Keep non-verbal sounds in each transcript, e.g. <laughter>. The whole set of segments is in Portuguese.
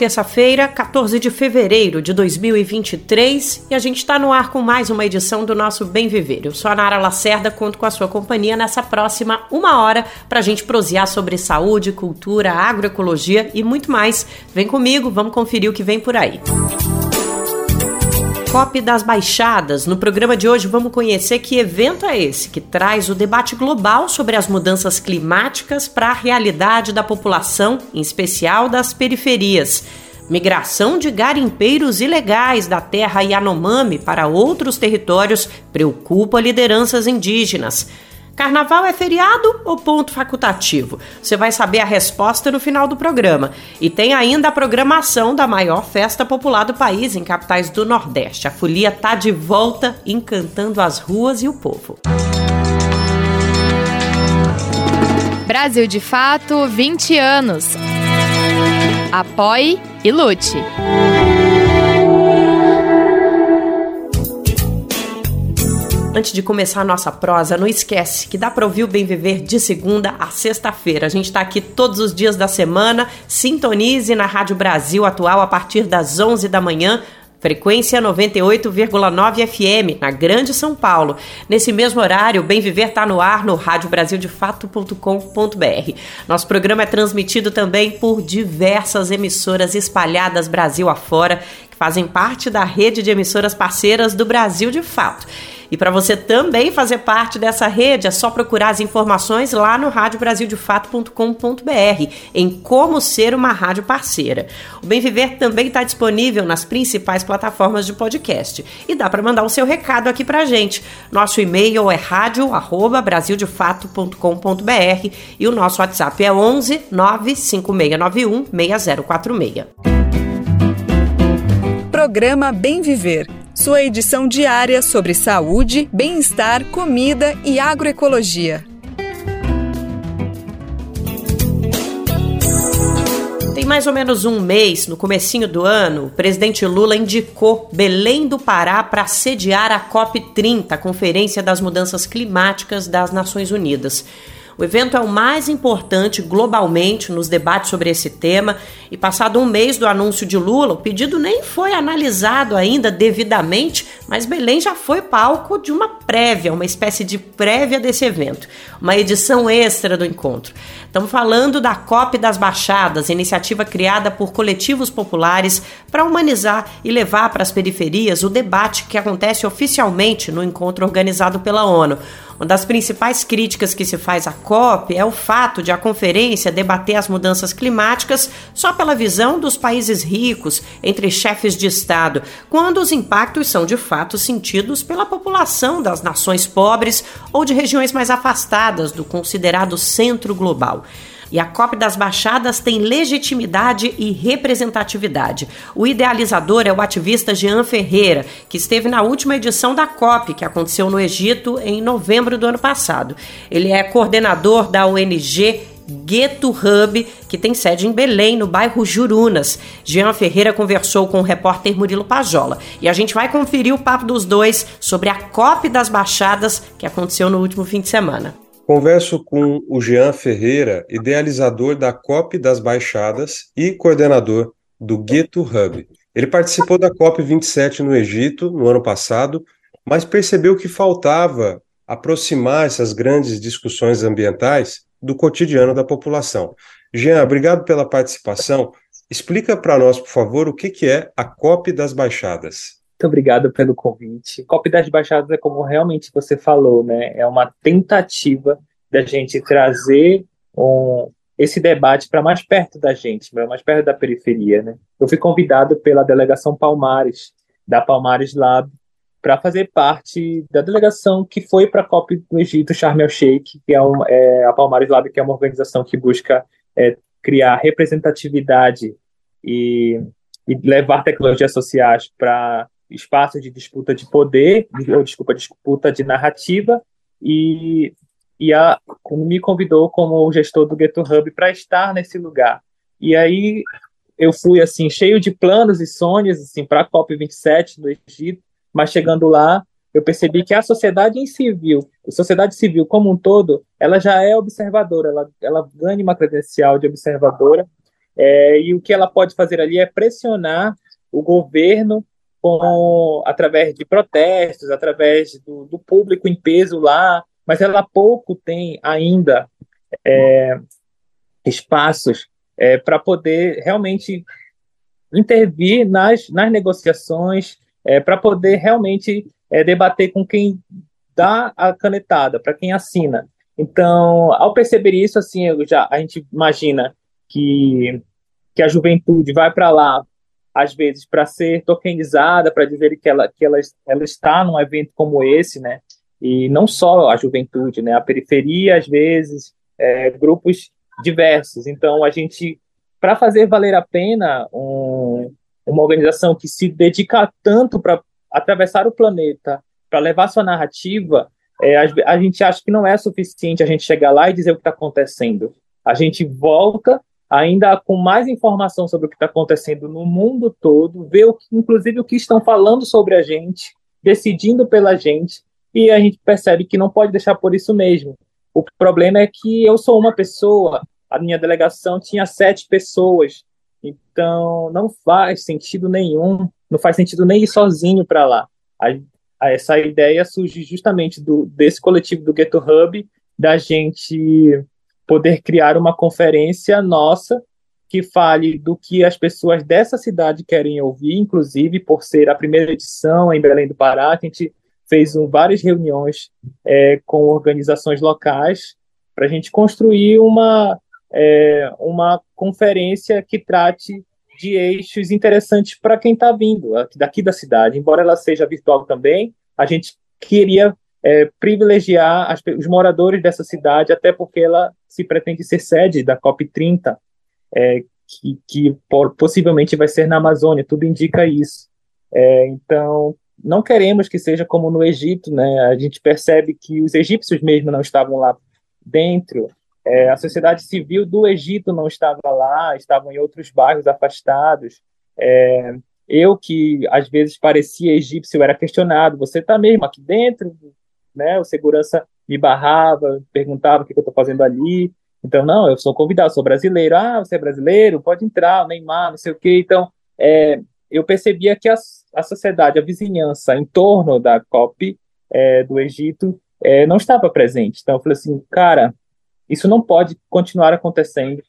Terça-feira, 14 de fevereiro de 2023, e a gente está no ar com mais uma edição do nosso Bem Viver. Eu sou a Nara Lacerda, conto com a sua companhia nessa próxima uma hora para a gente prosear sobre saúde, cultura, agroecologia e muito mais. Vem comigo, vamos conferir o que vem por aí. COP das Baixadas. No programa de hoje vamos conhecer que evento é esse que traz o debate global sobre as mudanças climáticas para a realidade da população, em especial das periferias. Migração de garimpeiros ilegais da terra Yanomami para outros territórios preocupa lideranças indígenas. Carnaval é feriado ou ponto facultativo? Você vai saber a resposta no final do programa. E tem ainda a programação da maior festa popular do país em capitais do Nordeste. A folia tá de volta, encantando as ruas e o povo. Brasil de Fato, 20 anos. Apoie e lute. Antes de começar a nossa prosa, não esquece que dá para ouvir o Bem Viver de segunda a sexta-feira. A gente está aqui todos os dias da semana. Sintonize na Rádio Brasil Atual a partir das 11 da manhã frequência 98,9 FM, na Grande São Paulo. Nesse mesmo horário, o Bem Viver está no ar no radiobrasildefato.com.br. Nosso programa é transmitido também por diversas emissoras espalhadas Brasil afora, que fazem parte da rede de emissoras parceiras do Brasil de Fato. E para você também fazer parte dessa rede, é só procurar as informações lá no radiobrasildefato.com.br em como ser uma rádio parceira. O Bem Viver também está disponível nas principais plataformas de podcast. E dá para mandar o seu recado aqui para gente. Nosso e-mail é radio@brasildefato.com.br e o nosso WhatsApp é 11 95691 6046. Programa Bem Viver sua edição diária sobre saúde, bem-estar, comida e agroecologia. Tem mais ou menos um mês, no comecinho do ano, o presidente Lula indicou Belém do Pará para sediar a COP30, a Conferência das Mudanças Climáticas das Nações Unidas. O evento é o mais importante globalmente nos debates sobre esse tema e, passado um mês do anúncio de Lula, o pedido nem foi analisado ainda devidamente, mas Belém já foi palco de uma prévia, uma espécie de prévia desse evento, uma edição extra do encontro. Estamos falando da COP das Baixadas, iniciativa criada por coletivos populares para humanizar e levar para as periferias o debate que acontece oficialmente no encontro organizado pela ONU. Uma das principais críticas que se faz à COP é o fato de a conferência debater as mudanças climáticas só pela visão dos países ricos, entre chefes de Estado, quando os impactos são de fato sentidos pela população das nações pobres ou de regiões mais afastadas do considerado centro global. E a COP das Baixadas tem legitimidade e representatividade. O idealizador é o ativista Jean Ferreira, que esteve na última edição da COP, que aconteceu no Egito em novembro do ano passado. Ele é coordenador da ONG Gueto Hub, que tem sede em Belém, no bairro Jurunas. Jean Ferreira conversou com o repórter Murilo Pajola e a gente vai conferir o papo dos dois sobre a COP das Baixadas que aconteceu no último fim de semana. Converso com o Jean Ferreira, idealizador da COP das Baixadas e coordenador do Gueto Hub. Ele participou da COP 27 no Egito no ano passado, mas percebeu que faltava aproximar essas grandes discussões ambientais do cotidiano da população. Jean, obrigado pela participação. Explica para nós, por favor, o que é a COP das Baixadas. Muito obrigado pelo convite. COP das Baixadas é como realmente você falou, né? É uma tentativa da gente trazer um, esse debate para mais perto da gente, mais perto da periferia, né? Eu fui convidado pela delegação Palmares, da Palmares Lab, para fazer parte da delegação que foi para a COP do Egito, Sharm el-Sheikh, que é, um, é, a Palmares Lab, que é uma organização que busca é, criar representatividade e, e levar tecnologias sociais para espaço de disputa de poder, ou desculpa, disputa de narrativa, e, e a, me convidou como gestor do Ghetto Hub para estar nesse lugar. E aí eu fui assim cheio de planos e sonhos assim para a COP 27 no Egito, mas chegando lá eu percebi que a sociedade civil, a sociedade civil como um todo, ela já é observadora, ela, ela ganha uma credencial de observadora, é, e o que ela pode fazer ali é pressionar o governo com, através de protestos, através do, do público em peso lá, mas ela pouco tem ainda é, espaços é, para poder realmente intervir nas, nas negociações, é, para poder realmente é, debater com quem dá a canetada, para quem assina. Então, ao perceber isso, assim, já a gente imagina que, que a juventude vai para lá, às vezes, para ser tokenizada, para dizer que ela, que ela, ela está num evento como esse, né? E não só a juventude, né? A periferia, às vezes, é, grupos diversos. Então, a gente, para fazer valer a pena um, uma organização que se dedica tanto para atravessar o planeta para levar sua narrativa, é, a, a, gente acha que não é suficiente a gente chegar lá e dizer o que está acontecendo. A gente volta ainda com mais informação sobre o que está acontecendo no mundo todo, ver o que, inclusive o que estão falando sobre a gente, decidindo pela gente, e a gente percebe que não pode deixar por isso mesmo. O problema é que eu sou uma pessoa, a minha delegação tinha sete pessoas, então não faz sentido nenhum não faz sentido nem ir sozinho para lá. A, a, essa ideia surge justamente do, desse coletivo do Ghetto Hub, da gente poder criar uma conferência nossa que fale do que as pessoas dessa cidade querem ouvir, inclusive por ser a primeira edição em Belém do Pará, a gente fez um, várias reuniões é, com organizações locais para a gente construir uma, é, uma conferência que trate de eixos interessantes para quem está vindo daqui da cidade. Embora ela seja virtual também, a gente queria é, privilegiar as, os moradores dessa cidade, até porque ela se pretende ser sede da COP30, é, que, que por, possivelmente vai ser na Amazônia, tudo indica isso. É, então, não queremos que seja como no Egito, né? A gente percebe que os egípcios mesmo não estavam lá dentro, é, a sociedade civil do Egito não estava lá, estavam em outros bairros afastados. É, eu, que às vezes parecia egípcio, era questionado: você está mesmo aqui dentro? Né? O segurança me barrava, perguntava o que eu estou fazendo ali. Então, não, eu sou convidado, sou brasileiro. Ah, você é brasileiro? Pode entrar, Neymar, não sei o quê. Então, é, eu percebia que a, a sociedade, a vizinhança em torno da COP é, do Egito é, não estava presente. Então, eu falei assim, cara, isso não pode continuar acontecendo.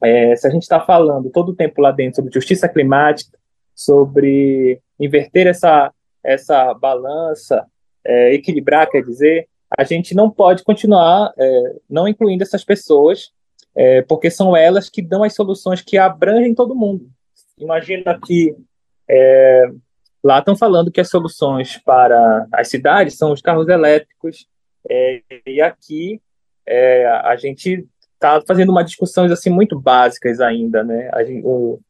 É, se a gente está falando todo o tempo lá dentro sobre justiça climática, sobre inverter essa, essa balança, é, equilibrar, quer dizer, a gente não pode continuar é, não incluindo essas pessoas, é, porque são elas que dão as soluções que abrangem todo mundo. Imagina que é, lá estão falando que as soluções para as cidades são os carros elétricos, é, e aqui é, a gente está fazendo uma discussões assim muito básicas ainda, né? Gente, o,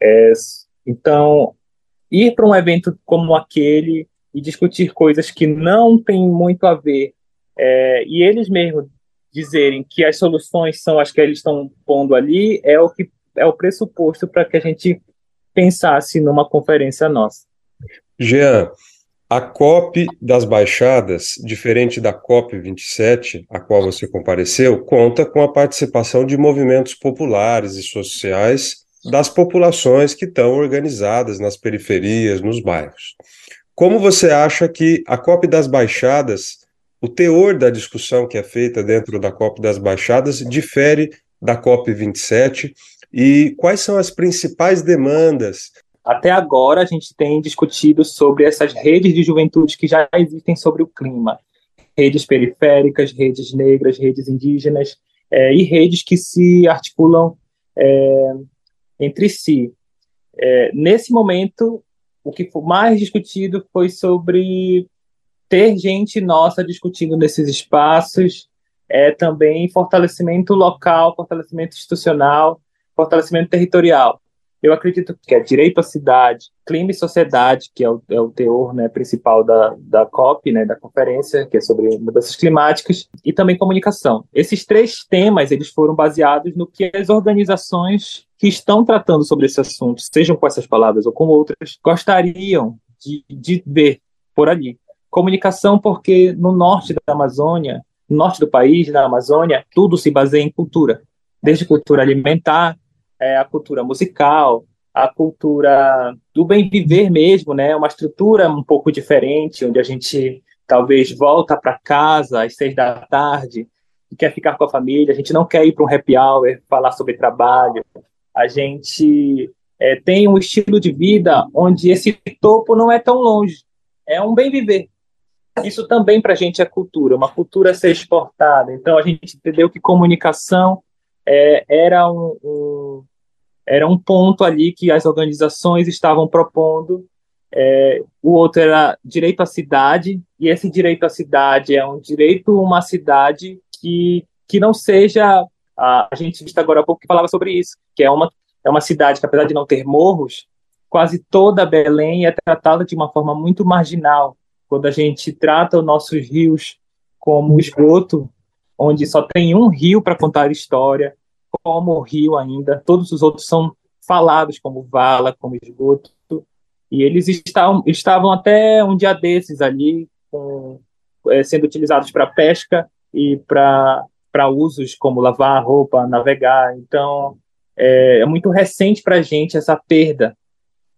é, então, ir para um evento como aquele e discutir coisas que não têm muito a ver é, e eles mesmos dizerem que as soluções são as que eles estão pondo ali é o que é o pressuposto para que a gente pensasse numa conferência nossa. Jean, a COP das Baixadas, diferente da COP 27, a qual você compareceu, conta com a participação de movimentos populares e sociais das populações que estão organizadas nas periferias, nos bairros. Como você acha que a COP das Baixadas, o teor da discussão que é feita dentro da COP das Baixadas, difere da COP 27 e quais são as principais demandas até agora, a gente tem discutido sobre essas redes de juventude que já existem sobre o clima. Redes periféricas, redes negras, redes indígenas é, e redes que se articulam é, entre si. É, nesse momento, o que foi mais discutido foi sobre ter gente nossa discutindo nesses espaços, é também fortalecimento local, fortalecimento institucional, fortalecimento territorial. Eu acredito que é direito à cidade, clima e sociedade, que é o, é o teor né, principal da, da COP, né, da conferência, que é sobre mudanças climáticas, e também comunicação. Esses três temas eles foram baseados no que as organizações que estão tratando sobre esse assunto, sejam com essas palavras ou com outras, gostariam de, de ver por ali. Comunicação, porque no norte da Amazônia, no norte do país, na Amazônia, tudo se baseia em cultura, desde cultura alimentar, é, a cultura musical, a cultura do bem viver mesmo, né? Uma estrutura um pouco diferente, onde a gente talvez volta para casa às seis da tarde e quer ficar com a família. A gente não quer ir para um happy hour, falar sobre trabalho. A gente é, tem um estilo de vida onde esse topo não é tão longe. É um bem viver. Isso também para a gente é cultura, uma cultura a ser exportada. Então a gente entendeu que comunicação é, era um, um, era um ponto ali que as organizações estavam propondo. É, o outro era direito à cidade, e esse direito à cidade é um direito a uma cidade que, que não seja. A, a gente viu agora há pouco que falava sobre isso, que é uma, é uma cidade que, apesar de não ter morros, quase toda Belém é tratada de uma forma muito marginal. Quando a gente trata os nossos rios como esgoto, onde só tem um rio para contar história, como rio ainda, todos os outros são falados como vala, como esgoto, e eles estavam, estavam até um dia desses ali com, é, sendo utilizados para pesca e para usos como lavar roupa, navegar. Então, é, é muito recente para a gente essa perda.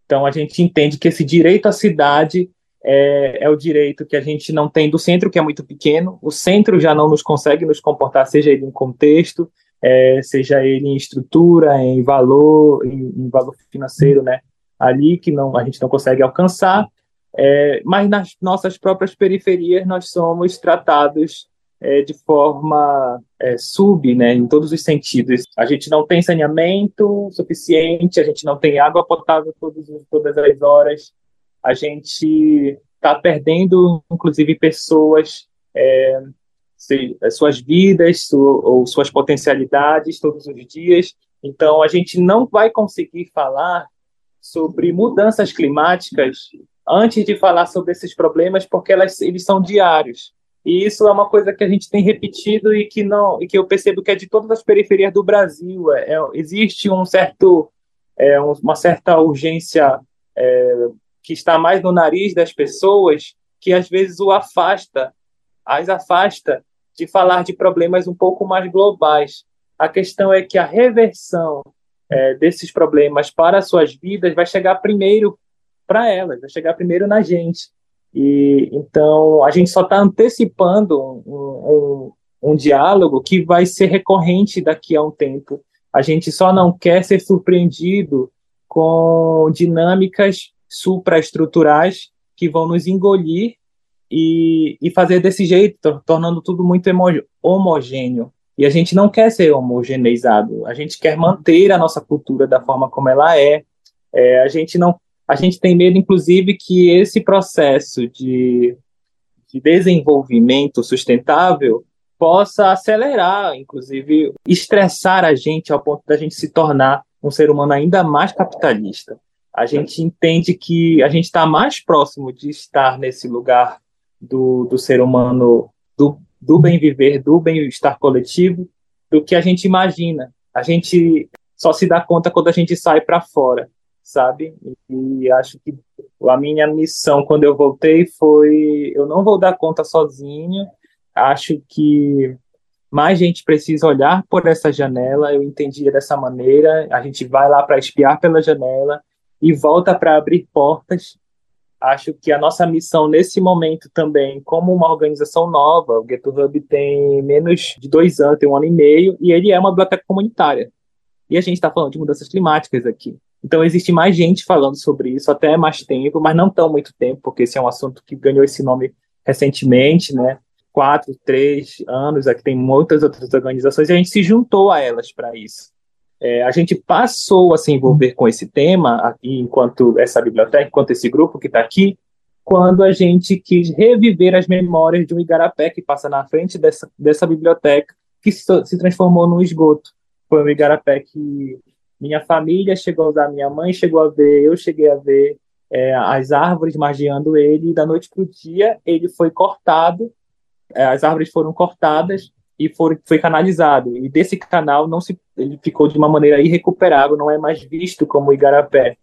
Então, a gente entende que esse direito à cidade é, é, o direito que a gente não tem do centro, que é muito pequeno. O centro já não nos consegue nos comportar, seja ele em contexto, é, seja ele em estrutura, em valor, em, em, valor financeiro, né? Ali que não a gente não consegue alcançar, é, mas nas nossas próprias periferias nós somos tratados é, de forma é, sub, né? Em todos os sentidos. A gente não tem saneamento suficiente, a gente não tem água potável todos, todas as horas, a gente está perdendo, inclusive, pessoas é, suas vidas ou suas potencialidades todos os dias. Então, a gente não vai conseguir falar sobre mudanças climáticas antes de falar sobre esses problemas, porque elas, eles são diários. E isso é uma coisa que a gente tem repetido e que não e que eu percebo que é de todas as periferias do Brasil. É, é, existe um certo, é, uma certa urgência é, que está mais no nariz das pessoas, que às vezes o afasta, as afasta de falar de problemas um pouco mais globais. A questão é que a reversão é, desses problemas para as suas vidas vai chegar primeiro para elas, vai chegar primeiro na gente. E então a gente só está antecipando um, um, um, diálogo que vai ser recorrente daqui a um tempo. A gente só não quer ser surpreendido com dinâmicas supraestruturais que vão nos engolir e, e fazer desse jeito, tornando tudo muito homogêneo. E a gente não quer ser homogeneizado, a gente quer manter a nossa cultura da forma como ela é. é a gente não, a gente tem medo, inclusive, que esse processo de, de desenvolvimento sustentável possa acelerar, inclusive, estressar a gente ao ponto da gente se tornar um ser humano ainda mais capitalista. A gente entende que a gente está mais próximo de estar nesse lugar do, do ser humano, do, do bem viver, do bem-estar coletivo, do que a gente imagina. A gente só se dá conta quando a gente sai para fora, sabe? E, e acho que a minha missão quando eu voltei foi: eu não vou dar conta sozinho. Acho que mais gente precisa olhar por essa janela. Eu entendia dessa maneira. A gente vai lá para espiar pela janela e volta para abrir portas acho que a nossa missão nesse momento também, como uma organização nova, o GetHub tem menos de dois anos, tem um ano e meio, e ele é uma biblioteca comunitária. E a gente está falando de mudanças climáticas aqui. Então existe mais gente falando sobre isso até mais tempo, mas não tão muito tempo, porque esse é um assunto que ganhou esse nome recentemente, né? Quatro, três anos, aqui tem muitas outras organizações, e a gente se juntou a elas para isso. É, a gente passou a se envolver com esse tema, aqui, enquanto essa biblioteca, enquanto esse grupo que está aqui, quando a gente quis reviver as memórias de um igarapé que passa na frente dessa, dessa biblioteca, que se, se transformou num esgoto. Foi um igarapé que minha família chegou a usar, minha mãe chegou a ver, eu cheguei a ver é, as árvores margeando ele, e da noite para o dia ele foi cortado, é, as árvores foram cortadas e foi, canalizado. E desse canal não se, ele ficou de uma maneira irrecuperável, não é mais visto como igarapé.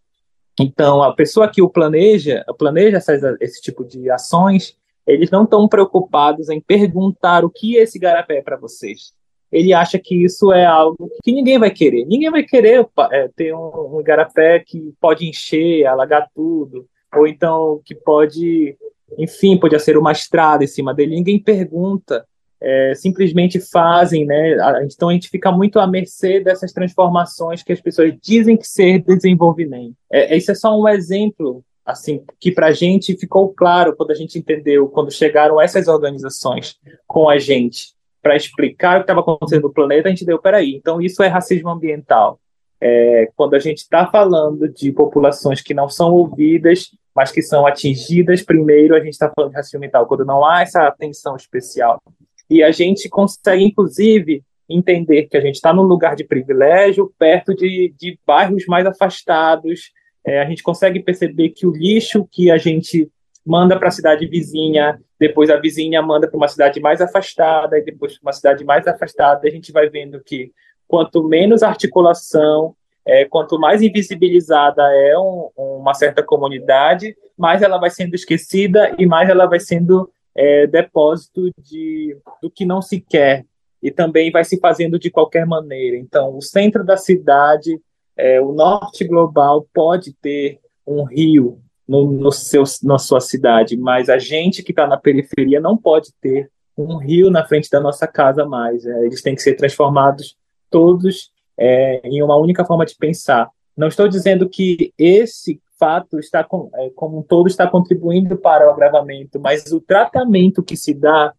Então, a pessoa que o planeja, planeja essas, esse tipo de ações, eles não estão preocupados em perguntar o que esse igarapé é para vocês. Ele acha que isso é algo que ninguém vai querer. Ninguém vai querer é, ter um, um igarapé que pode encher, alagar tudo, ou então que pode, enfim, pode ser uma estrada em cima dele. Ninguém pergunta é, simplesmente fazem, né? Então a gente fica muito à mercê dessas transformações que as pessoas dizem que ser desenvolvimento. É, esse é só um exemplo, assim, que para a gente ficou claro quando a gente entendeu, quando chegaram essas organizações com a gente para explicar o que estava acontecendo no planeta, a gente deu, peraí, então isso é racismo ambiental. É, quando a gente está falando de populações que não são ouvidas, mas que são atingidas primeiro, a gente está falando de racismo ambiental, quando não há essa atenção especial e a gente consegue, inclusive, entender que a gente está num lugar de privilégio, perto de, de bairros mais afastados. É, a gente consegue perceber que o lixo que a gente manda para a cidade vizinha, depois a vizinha manda para uma cidade mais afastada, e depois para uma cidade mais afastada, a gente vai vendo que quanto menos articulação, é, quanto mais invisibilizada é um, uma certa comunidade, mais ela vai sendo esquecida e mais ela vai sendo é, depósito de, do que não se quer e também vai se fazendo de qualquer maneira. Então, o centro da cidade, é, o norte global pode ter um rio no, no seu, na sua cidade, mas a gente que está na periferia não pode ter um rio na frente da nossa casa mais. É, eles têm que ser transformados todos é, em uma única forma de pensar. Não estou dizendo que esse fato está é, como um todo está contribuindo para o agravamento, mas o tratamento que se dá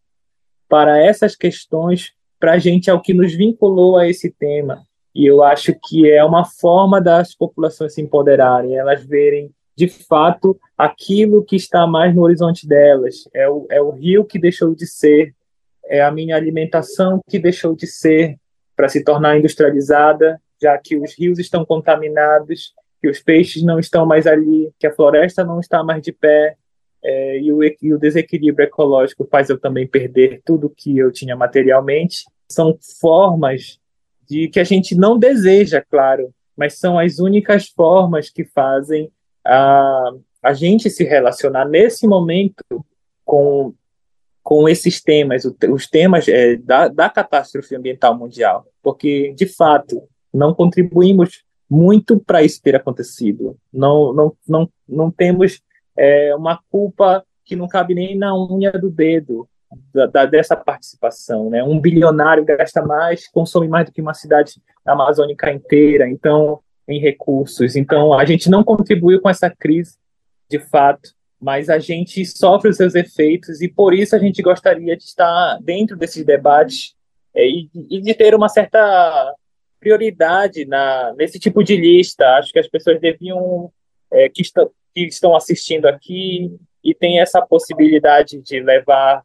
para essas questões para a gente é o que nos vinculou a esse tema. E eu acho que é uma forma das populações se empoderarem, elas verem de fato aquilo que está mais no horizonte delas, é o, é o rio que deixou de ser, é a minha alimentação que deixou de ser para se tornar industrializada, já que os rios estão contaminados que os peixes não estão mais ali, que a floresta não está mais de pé, é, e, o, e, o, desequilíbrio ecológico faz eu também perder tudo que eu tinha materialmente. São formas de que a gente não deseja, claro, mas são as únicas formas que fazem a, a gente se relacionar nesse momento com, com esses temas, os temas é, da, da catástrofe ambiental mundial, porque, de fato, não contribuímos muito para isso ter acontecido. Não, não, não, não temos é, uma culpa que não cabe nem na unha do dedo da, da, dessa participação. Né? Um bilionário gasta mais, consome mais do que uma cidade amazônica inteira, então, em recursos. Então, a gente não contribuiu com essa crise, de fato, mas a gente sofre os seus efeitos e por isso a gente gostaria de estar dentro desses debates é, e, e de ter uma certa prioridade na, nesse tipo de lista. Acho que as pessoas deviam, é, que, estão, que estão assistindo aqui e tem essa possibilidade de levar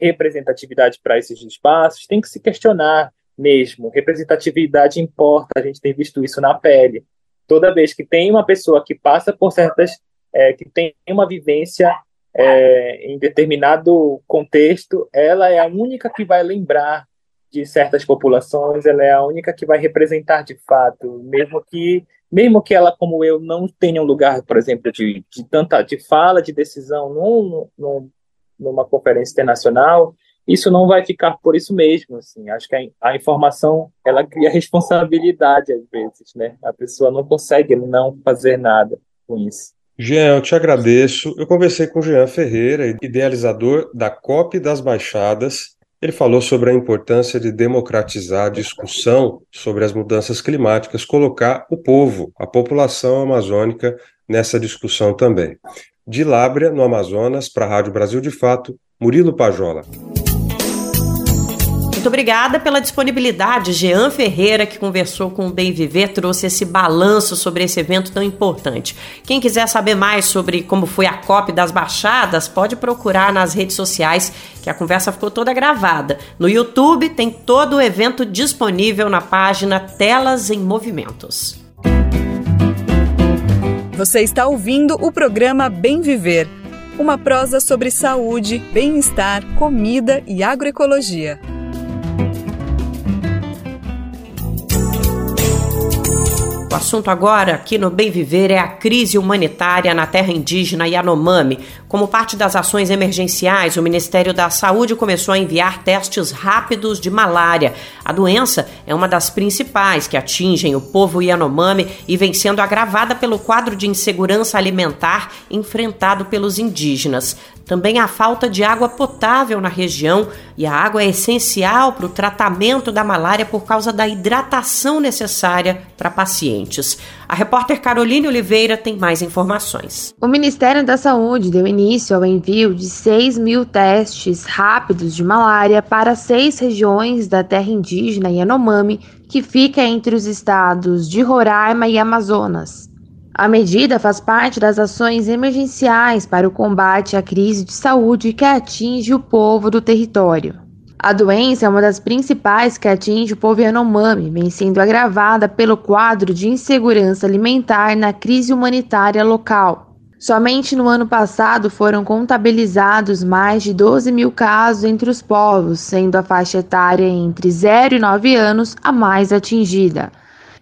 representatividade para esses espaços, tem que se questionar mesmo. Representatividade importa, a gente tem visto isso na pele. Toda vez que tem uma pessoa que passa por certas, é, que tem uma vivência é, em determinado contexto, ela é a única que vai lembrar de certas populações, ela é a única que vai representar de fato, mesmo que mesmo que ela como eu não tenha um lugar, por exemplo, de, de tanta de fala, de decisão num, num, numa conferência internacional, isso não vai ficar por isso mesmo, assim. Acho que a, a informação ela cria responsabilidade às vezes, né? A pessoa não consegue não fazer nada com isso. Jean, eu te agradeço. Eu conversei com Jean Ferreira, idealizador da COP das Baixadas, ele falou sobre a importância de democratizar a discussão sobre as mudanças climáticas, colocar o povo, a população amazônica, nessa discussão também. De Lábrea, no Amazonas, para a Rádio Brasil de Fato, Murilo Pajola. Muito obrigada pela disponibilidade, Jean Ferreira, que conversou com o Bem Viver, trouxe esse balanço sobre esse evento tão importante. Quem quiser saber mais sobre como foi a COP das Baixadas, pode procurar nas redes sociais, que a conversa ficou toda gravada. No YouTube tem todo o evento disponível na página Telas em Movimentos. Você está ouvindo o programa Bem Viver, uma prosa sobre saúde, bem-estar, comida e agroecologia. O assunto agora aqui no Bem Viver é a crise humanitária na terra indígena Yanomami. Como parte das ações emergenciais, o Ministério da Saúde começou a enviar testes rápidos de malária. A doença é uma das principais que atingem o povo Yanomami e vem sendo agravada pelo quadro de insegurança alimentar enfrentado pelos indígenas. Também a falta de água potável na região e a água é essencial para o tratamento da malária por causa da hidratação necessária para pacientes. A repórter Caroline Oliveira tem mais informações. O Ministério da Saúde deu início ao envio de 6 mil testes rápidos de malária para seis regiões da terra indígena Yanomami, que fica entre os estados de Roraima e Amazonas. A medida faz parte das ações emergenciais para o combate à crise de saúde que atinge o povo do território. A doença é uma das principais que atinge o povo Yanomami, vem sendo agravada pelo quadro de insegurança alimentar na crise humanitária local. Somente no ano passado foram contabilizados mais de 12 mil casos entre os povos, sendo a faixa etária entre 0 e 9 anos a mais atingida.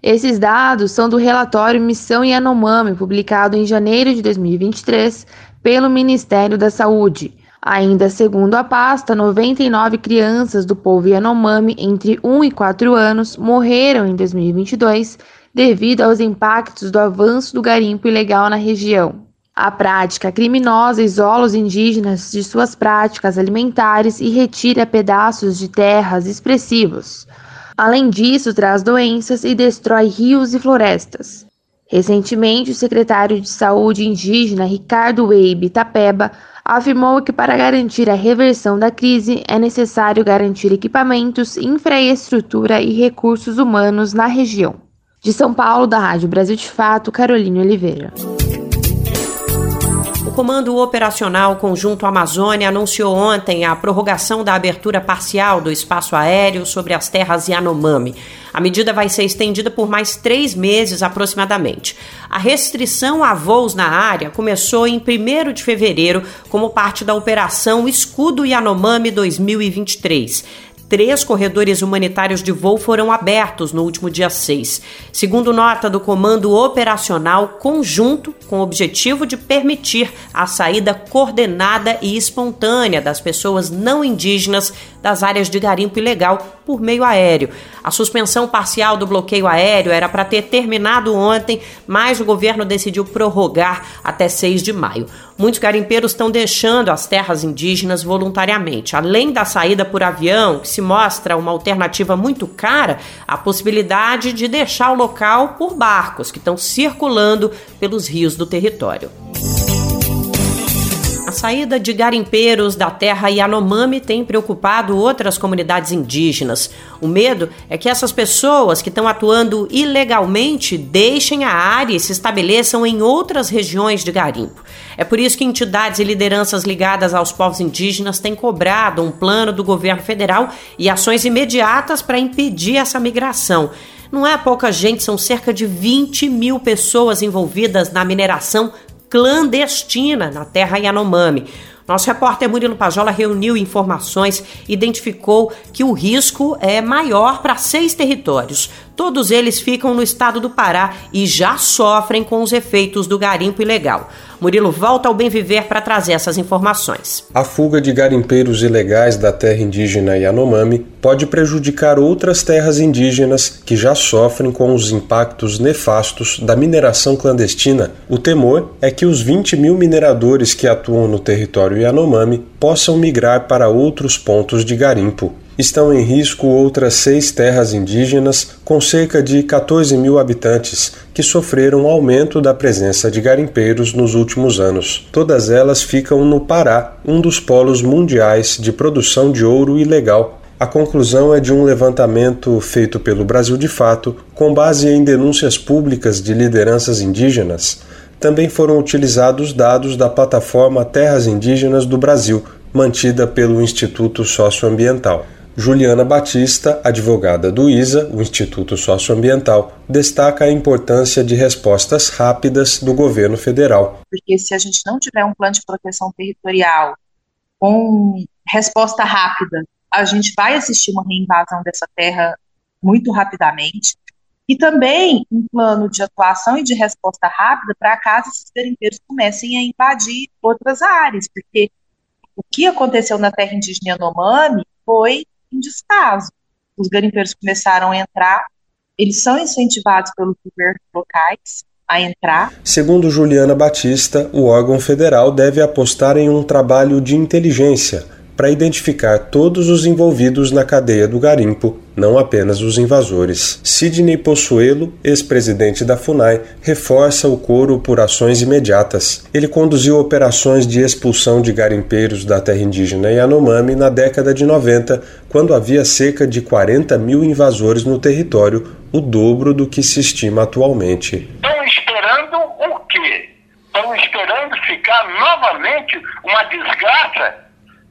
Esses dados são do relatório Missão Yanomami, publicado em janeiro de 2023 pelo Ministério da Saúde. Ainda segundo a pasta, 99 crianças do povo Yanomami entre 1 e 4 anos morreram em 2022 devido aos impactos do avanço do garimpo ilegal na região. A prática criminosa isola os indígenas de suas práticas alimentares e retira pedaços de terras expressivos. Além disso, traz doenças e destrói rios e florestas. Recentemente, o secretário de Saúde indígena Ricardo Weibe Tapeba afirmou que para garantir a reversão da crise é necessário garantir equipamentos, infraestrutura e recursos humanos na região. De São Paulo, da Rádio Brasil de Fato, Caroline Oliveira. O Comando Operacional Conjunto Amazônia anunciou ontem a prorrogação da abertura parcial do espaço aéreo sobre as terras Yanomami. A medida vai ser estendida por mais três meses aproximadamente. A restrição a voos na área começou em 1 de fevereiro como parte da Operação Escudo Yanomami 2023 três corredores humanitários de voo foram abertos no último dia 6, segundo nota do Comando Operacional Conjunto, com o objetivo de permitir a saída coordenada e espontânea das pessoas não indígenas das áreas de garimpo ilegal por meio aéreo. A suspensão parcial do bloqueio aéreo era para ter terminado ontem, mas o governo decidiu prorrogar até 6 de maio. Muitos garimpeiros estão deixando as terras indígenas voluntariamente. Além da saída por avião, que se mostra uma alternativa muito cara, a possibilidade de deixar o local por barcos que estão circulando pelos rios do território. A saída de garimpeiros da terra Yanomami tem preocupado outras comunidades indígenas. O medo é que essas pessoas que estão atuando ilegalmente deixem a área e se estabeleçam em outras regiões de garimpo. É por isso que entidades e lideranças ligadas aos povos indígenas têm cobrado um plano do governo federal e ações imediatas para impedir essa migração. Não é pouca gente, são cerca de 20 mil pessoas envolvidas na mineração clandestina na terra Yanomami. Nosso repórter Murilo Pajola reuniu informações, identificou que o risco é maior para seis territórios. Todos eles ficam no estado do Pará e já sofrem com os efeitos do garimpo ilegal. Murilo volta ao Bem Viver para trazer essas informações. A fuga de garimpeiros ilegais da terra indígena Yanomami pode prejudicar outras terras indígenas que já sofrem com os impactos nefastos da mineração clandestina. O temor é que os 20 mil mineradores que atuam no território Yanomami possam migrar para outros pontos de garimpo estão em risco outras seis terras indígenas com cerca de 14 mil habitantes, que sofreram aumento da presença de garimpeiros nos últimos anos. Todas elas ficam no Pará, um dos polos mundiais de produção de ouro ilegal. A conclusão é de um levantamento feito pelo Brasil de Fato, com base em denúncias públicas de lideranças indígenas. Também foram utilizados dados da plataforma Terras Indígenas do Brasil, mantida pelo Instituto Socioambiental. Juliana Batista, advogada do ISA, o Instituto Socioambiental, destaca a importância de respostas rápidas do governo federal. Porque se a gente não tiver um plano de proteção territorial com resposta rápida, a gente vai assistir uma reinvasão dessa terra muito rapidamente. E também um plano de atuação e de resposta rápida para caso esses garimpeiros comecem a invadir outras áreas, porque o que aconteceu na terra indígena Yanomami foi um descaso. Os garimpeiros começaram a entrar, eles são incentivados pelos governos locais a entrar. Segundo Juliana Batista, o órgão federal deve apostar em um trabalho de inteligência para identificar todos os envolvidos na cadeia do garimpo, não apenas os invasores. Sidney Possuelo, ex-presidente da FUNAI, reforça o coro por ações imediatas. Ele conduziu operações de expulsão de garimpeiros da terra indígena Yanomami na década de 90, quando havia cerca de 40 mil invasores no território, o dobro do que se estima atualmente. Estão esperando o quê? Estão esperando ficar novamente uma desgraça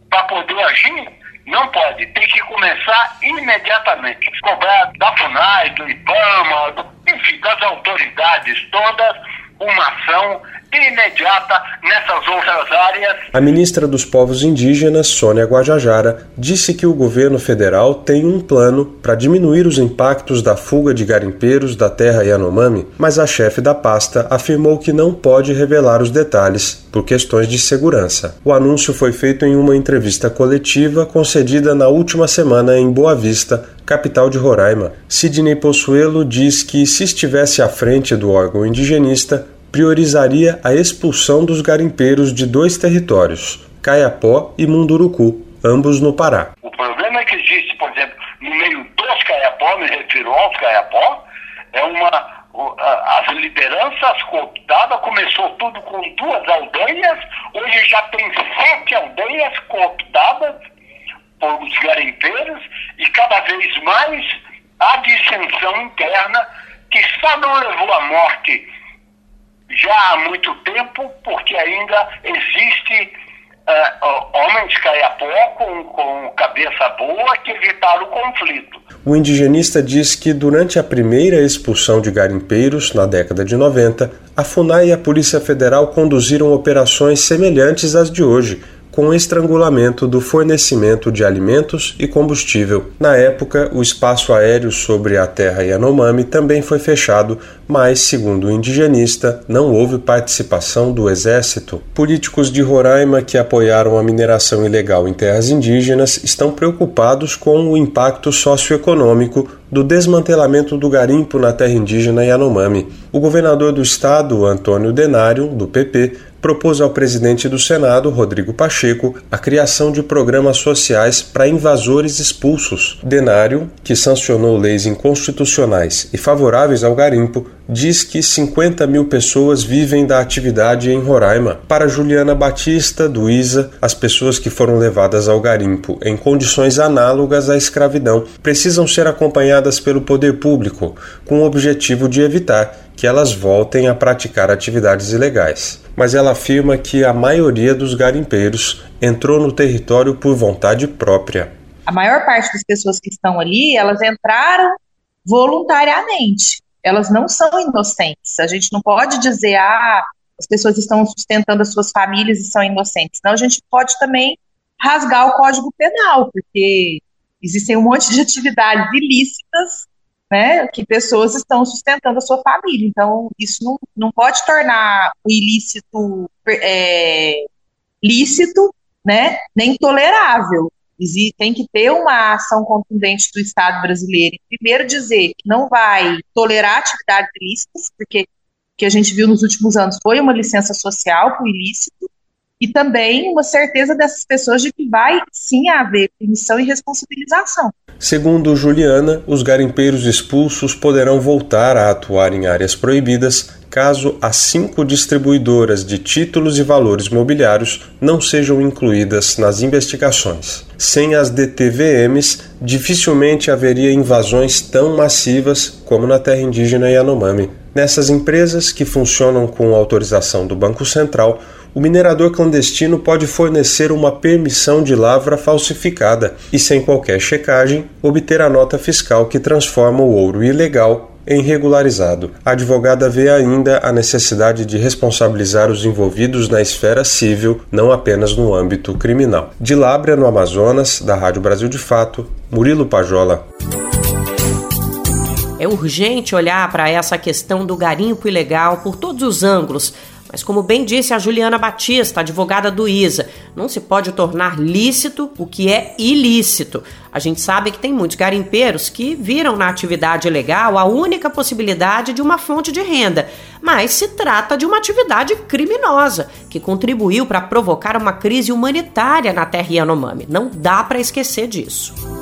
para poder agir, não pode. Tem que começar imediatamente. Cobrar da FUNAI, do IBAMA, do, enfim, das autoridades todas, uma ação imediata nessas outras áreas. A ministra dos Povos Indígenas, Sônia Guajajara, disse que o governo federal tem um plano para diminuir os impactos da fuga de garimpeiros da terra Yanomami, mas a chefe da pasta afirmou que não pode revelar os detalhes por questões de segurança. O anúncio foi feito em uma entrevista coletiva concedida na última semana em Boa Vista, capital de Roraima. Sidney Possuelo diz que se estivesse à frente do órgão indigenista, priorizaria a expulsão dos garimpeiros de dois territórios, Caiapó e Munduruku, ambos no Pará. O problema é que existe, por exemplo, no meio dos Caiapó, me refiro aos Caiapó, é uma as lideranças cooptadas, começou tudo com duas aldeias, hoje já tem sete aldeias cooptadas por os garimpeiros e cada vez mais a dissensão interna que só não levou à morte já há muito tempo, porque ainda existe uh, homens caiapó com, com cabeça boa que evitaram o conflito. O indigenista diz que durante a primeira expulsão de garimpeiros, na década de 90, a FUNAI e a Polícia Federal conduziram operações semelhantes às de hoje, com estrangulamento do fornecimento de alimentos e combustível. Na época, o espaço aéreo sobre a terra Yanomami também foi fechado, mas, segundo o indigenista, não houve participação do exército. Políticos de Roraima que apoiaram a mineração ilegal em terras indígenas estão preocupados com o impacto socioeconômico do desmantelamento do garimpo na terra indígena Yanomami. O governador do estado, Antônio Denário, do PP, propôs ao presidente do Senado, Rodrigo Pacheco, a criação de programas sociais para invasores expulsos. Denário, que sancionou leis inconstitucionais e favoráveis ao garimpo, diz que 50 mil pessoas vivem da atividade em Roraima. Para Juliana Batista, do ISA, as pessoas que foram levadas ao garimpo em condições análogas à escravidão precisam ser acompanhadas pelo poder público, com o objetivo de evitar que elas voltem a praticar atividades ilegais mas ela afirma que a maioria dos garimpeiros entrou no território por vontade própria. A maior parte das pessoas que estão ali, elas entraram voluntariamente. Elas não são inocentes. A gente não pode dizer, ah, as pessoas estão sustentando as suas famílias e são inocentes. Não, a gente pode também rasgar o Código Penal, porque existem um monte de <laughs> atividades ilícitas né, que pessoas estão sustentando a sua família. Então, isso não, não pode tornar o ilícito é, lícito, né, nem tolerável. Tem que ter uma ação contundente do Estado brasileiro. Primeiro, dizer que não vai tolerar atividades ilícitas, porque o que a gente viu nos últimos anos foi uma licença social para o ilícito, e também uma certeza dessas pessoas de que vai sim haver punição e responsabilização. Segundo Juliana, os garimpeiros expulsos poderão voltar a atuar em áreas proibidas caso as cinco distribuidoras de títulos e valores mobiliários não sejam incluídas nas investigações. Sem as DTVMs, dificilmente haveria invasões tão massivas como na terra indígena Yanomami. Nessas empresas, que funcionam com autorização do Banco Central, o minerador clandestino pode fornecer uma permissão de lavra falsificada e, sem qualquer checagem, obter a nota fiscal que transforma o ouro ilegal em regularizado. A advogada vê ainda a necessidade de responsabilizar os envolvidos na esfera civil, não apenas no âmbito criminal. De Lábrea, no Amazonas, da Rádio Brasil de Fato, Murilo Pajola. É urgente olhar para essa questão do garimpo ilegal por todos os ângulos mas, como bem disse a Juliana Batista, advogada do ISA, não se pode tornar lícito o que é ilícito. A gente sabe que tem muitos garimpeiros que viram na atividade ilegal a única possibilidade de uma fonte de renda, mas se trata de uma atividade criminosa que contribuiu para provocar uma crise humanitária na terra Yanomami. Não dá para esquecer disso.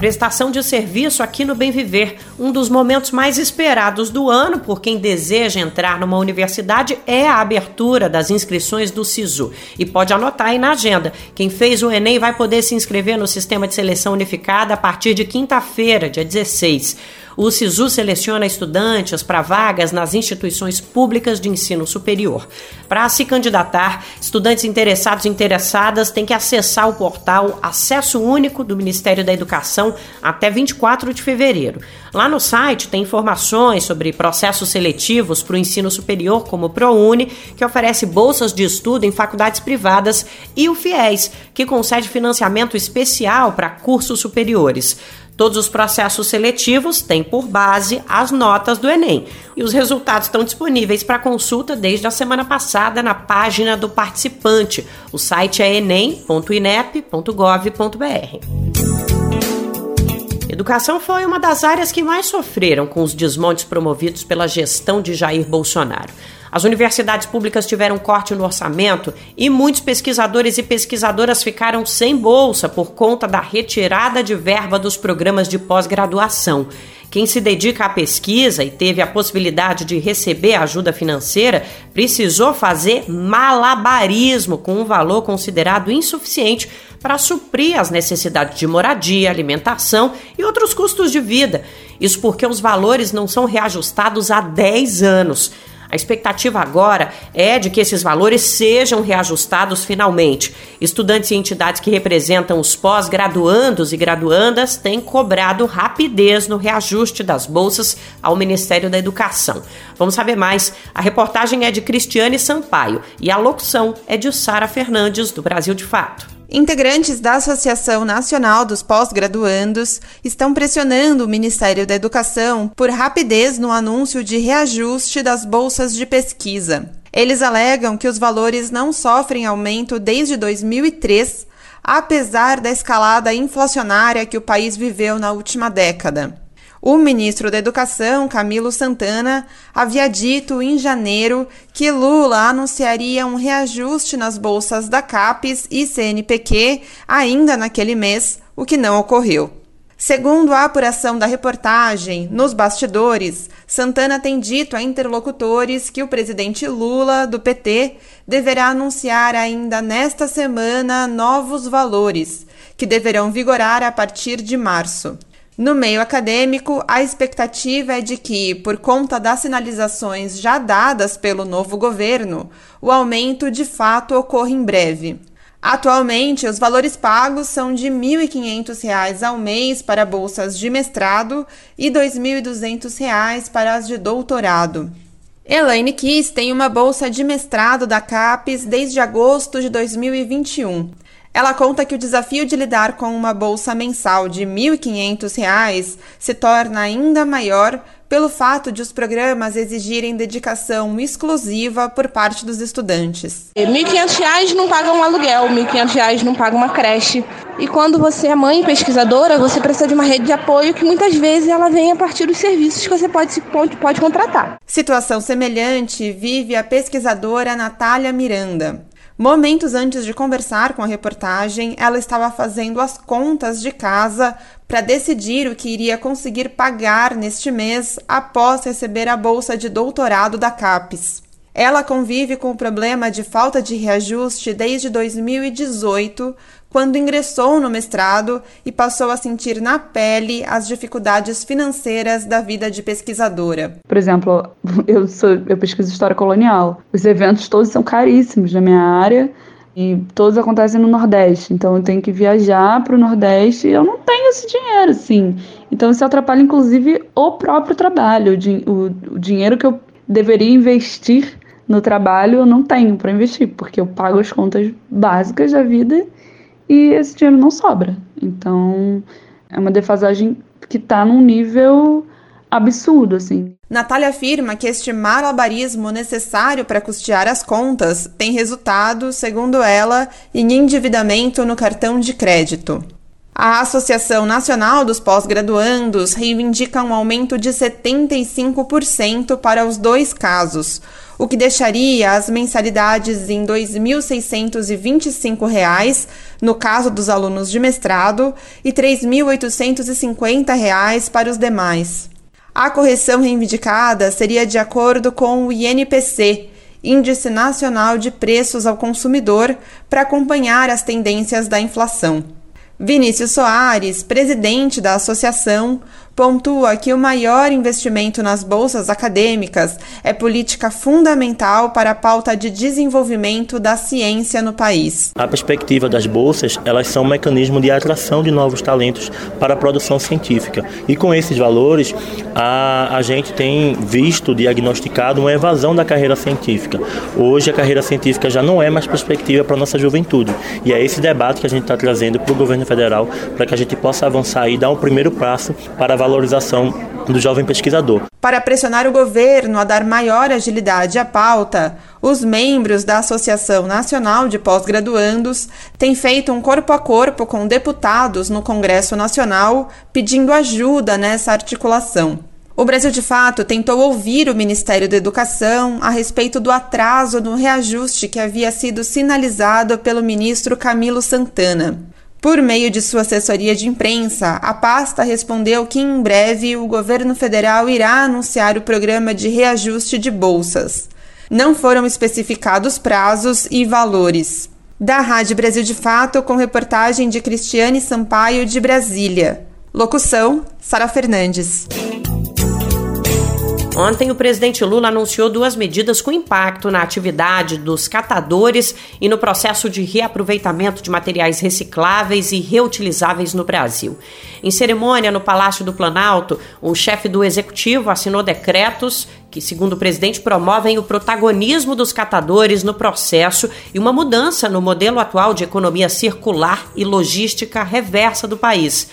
Prestação de serviço aqui no Bem Viver, um dos momentos mais esperados do ano por quem deseja entrar numa universidade é a abertura das inscrições do SISU. E pode anotar aí na agenda. Quem fez o Enem vai poder se inscrever no sistema de seleção unificada a partir de quinta-feira, dia 16. O SISU seleciona estudantes para vagas nas instituições públicas de ensino superior. Para se candidatar, estudantes interessados e interessadas têm que acessar o portal Acesso Único do Ministério da Educação até 24 de fevereiro. Lá no site tem informações sobre processos seletivos para o ensino superior, como o ProUni, que oferece bolsas de estudo em faculdades privadas, e o FIES, que concede financiamento especial para cursos superiores. Todos os processos seletivos têm por base as notas do Enem e os resultados estão disponíveis para consulta desde a semana passada na página do participante. O site é enem.inep.gov.br. Educação foi uma das áreas que mais sofreram com os desmontes promovidos pela gestão de Jair Bolsonaro. As universidades públicas tiveram corte no orçamento e muitos pesquisadores e pesquisadoras ficaram sem bolsa por conta da retirada de verba dos programas de pós-graduação. Quem se dedica à pesquisa e teve a possibilidade de receber ajuda financeira precisou fazer malabarismo com um valor considerado insuficiente para suprir as necessidades de moradia, alimentação e outros custos de vida. Isso porque os valores não são reajustados há 10 anos. A expectativa agora é de que esses valores sejam reajustados finalmente. Estudantes e entidades que representam os pós-graduandos e graduandas têm cobrado rapidez no reajuste das bolsas ao Ministério da Educação. Vamos saber mais. A reportagem é de Cristiane Sampaio e a locução é de Sara Fernandes, do Brasil de Fato. Integrantes da Associação Nacional dos Pós-Graduandos estão pressionando o Ministério da Educação por rapidez no anúncio de reajuste das bolsas de pesquisa. Eles alegam que os valores não sofrem aumento desde 2003, apesar da escalada inflacionária que o país viveu na última década. O ministro da Educação, Camilo Santana, havia dito em janeiro que Lula anunciaria um reajuste nas bolsas da CAPES e CNPq ainda naquele mês, o que não ocorreu. Segundo a apuração da reportagem, nos bastidores, Santana tem dito a interlocutores que o presidente Lula, do PT, deverá anunciar ainda nesta semana novos valores, que deverão vigorar a partir de março. No meio acadêmico, a expectativa é de que, por conta das sinalizações já dadas pelo novo governo, o aumento de fato ocorra em breve. Atualmente, os valores pagos são de R$ 1.500 ao mês para bolsas de mestrado e R$ 2.200 para as de doutorado. Elaine Kiss tem uma bolsa de mestrado da CAPES desde agosto de 2021. Ela conta que o desafio de lidar com uma bolsa mensal de R$ 1.500 se torna ainda maior pelo fato de os programas exigirem dedicação exclusiva por parte dos estudantes. R$ 1.500 não paga um aluguel, R$ 1.500 não paga uma creche. E quando você é mãe pesquisadora, você precisa de uma rede de apoio que muitas vezes ela vem a partir dos serviços que você pode, pode, pode contratar. Situação semelhante vive a pesquisadora Natália Miranda. Momentos antes de conversar com a reportagem, ela estava fazendo as contas de casa para decidir o que iria conseguir pagar neste mês após receber a bolsa de doutorado da CAPES. Ela convive com o problema de falta de reajuste desde 2018, quando ingressou no mestrado e passou a sentir na pele as dificuldades financeiras da vida de pesquisadora. Por exemplo, <laughs> eu, sou, eu pesquiso história colonial. Os eventos todos são caríssimos na minha área e todos acontecem no Nordeste. Então eu tenho que viajar para o Nordeste e eu não tenho esse dinheiro, assim. Então isso atrapalha, inclusive, o próprio trabalho. O, o dinheiro que eu deveria investir no trabalho eu não tenho para investir, porque eu pago as contas básicas da vida e esse dinheiro não sobra. Então é uma defasagem que está num nível absurdo, assim. Natália afirma que este malabarismo necessário para custear as contas tem resultado, segundo ela, em endividamento no cartão de crédito. A Associação Nacional dos Pós-Graduandos reivindica um aumento de 75% para os dois casos, o que deixaria as mensalidades em R$ 2.625 no caso dos alunos de mestrado e R$ 3.850 para os demais. A correção reivindicada seria de acordo com o INPC, Índice Nacional de Preços ao Consumidor, para acompanhar as tendências da inflação. Vinícius Soares, presidente da associação, pontua que o maior investimento nas bolsas acadêmicas é política fundamental para a pauta de desenvolvimento da ciência no país. A perspectiva das bolsas, elas são um mecanismo de atração de novos talentos para a produção científica. E com esses valores, a, a gente tem visto, diagnosticado uma evasão da carreira científica. Hoje a carreira científica já não é mais perspectiva para a nossa juventude. E é esse debate que a gente está trazendo para o governo federal para que a gente possa avançar e dar um primeiro passo para a valorização do jovem pesquisador. Para pressionar o governo a dar maior agilidade à pauta, os membros da Associação Nacional de Pós-Graduandos têm feito um corpo a corpo com deputados no Congresso Nacional pedindo ajuda nessa articulação. O Brasil de Fato tentou ouvir o Ministério da Educação a respeito do atraso no reajuste que havia sido sinalizado pelo ministro Camilo Santana. Por meio de sua assessoria de imprensa, a pasta respondeu que em breve o governo federal irá anunciar o programa de reajuste de bolsas. Não foram especificados prazos e valores. Da Rádio Brasil de Fato, com reportagem de Cristiane Sampaio de Brasília. Locução: Sara Fernandes. Ontem, o presidente Lula anunciou duas medidas com impacto na atividade dos catadores e no processo de reaproveitamento de materiais recicláveis e reutilizáveis no Brasil. Em cerimônia no Palácio do Planalto, o chefe do executivo assinou decretos que, segundo o presidente, promovem o protagonismo dos catadores no processo e uma mudança no modelo atual de economia circular e logística reversa do país.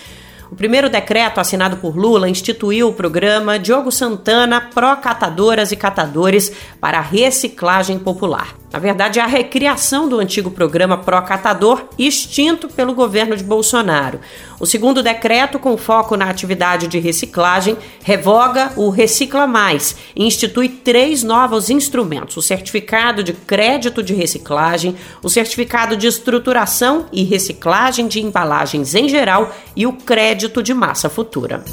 O primeiro decreto assinado por Lula instituiu o programa Diogo Santana Pró Catadoras e Catadores para a Reciclagem Popular. Na verdade, é a recriação do antigo programa Procatador, extinto pelo governo de Bolsonaro. O segundo decreto, com foco na atividade de reciclagem, revoga o Recicla Mais e institui três novos instrumentos: o certificado de crédito de reciclagem, o certificado de estruturação e reciclagem de embalagens em geral e o crédito de massa futura.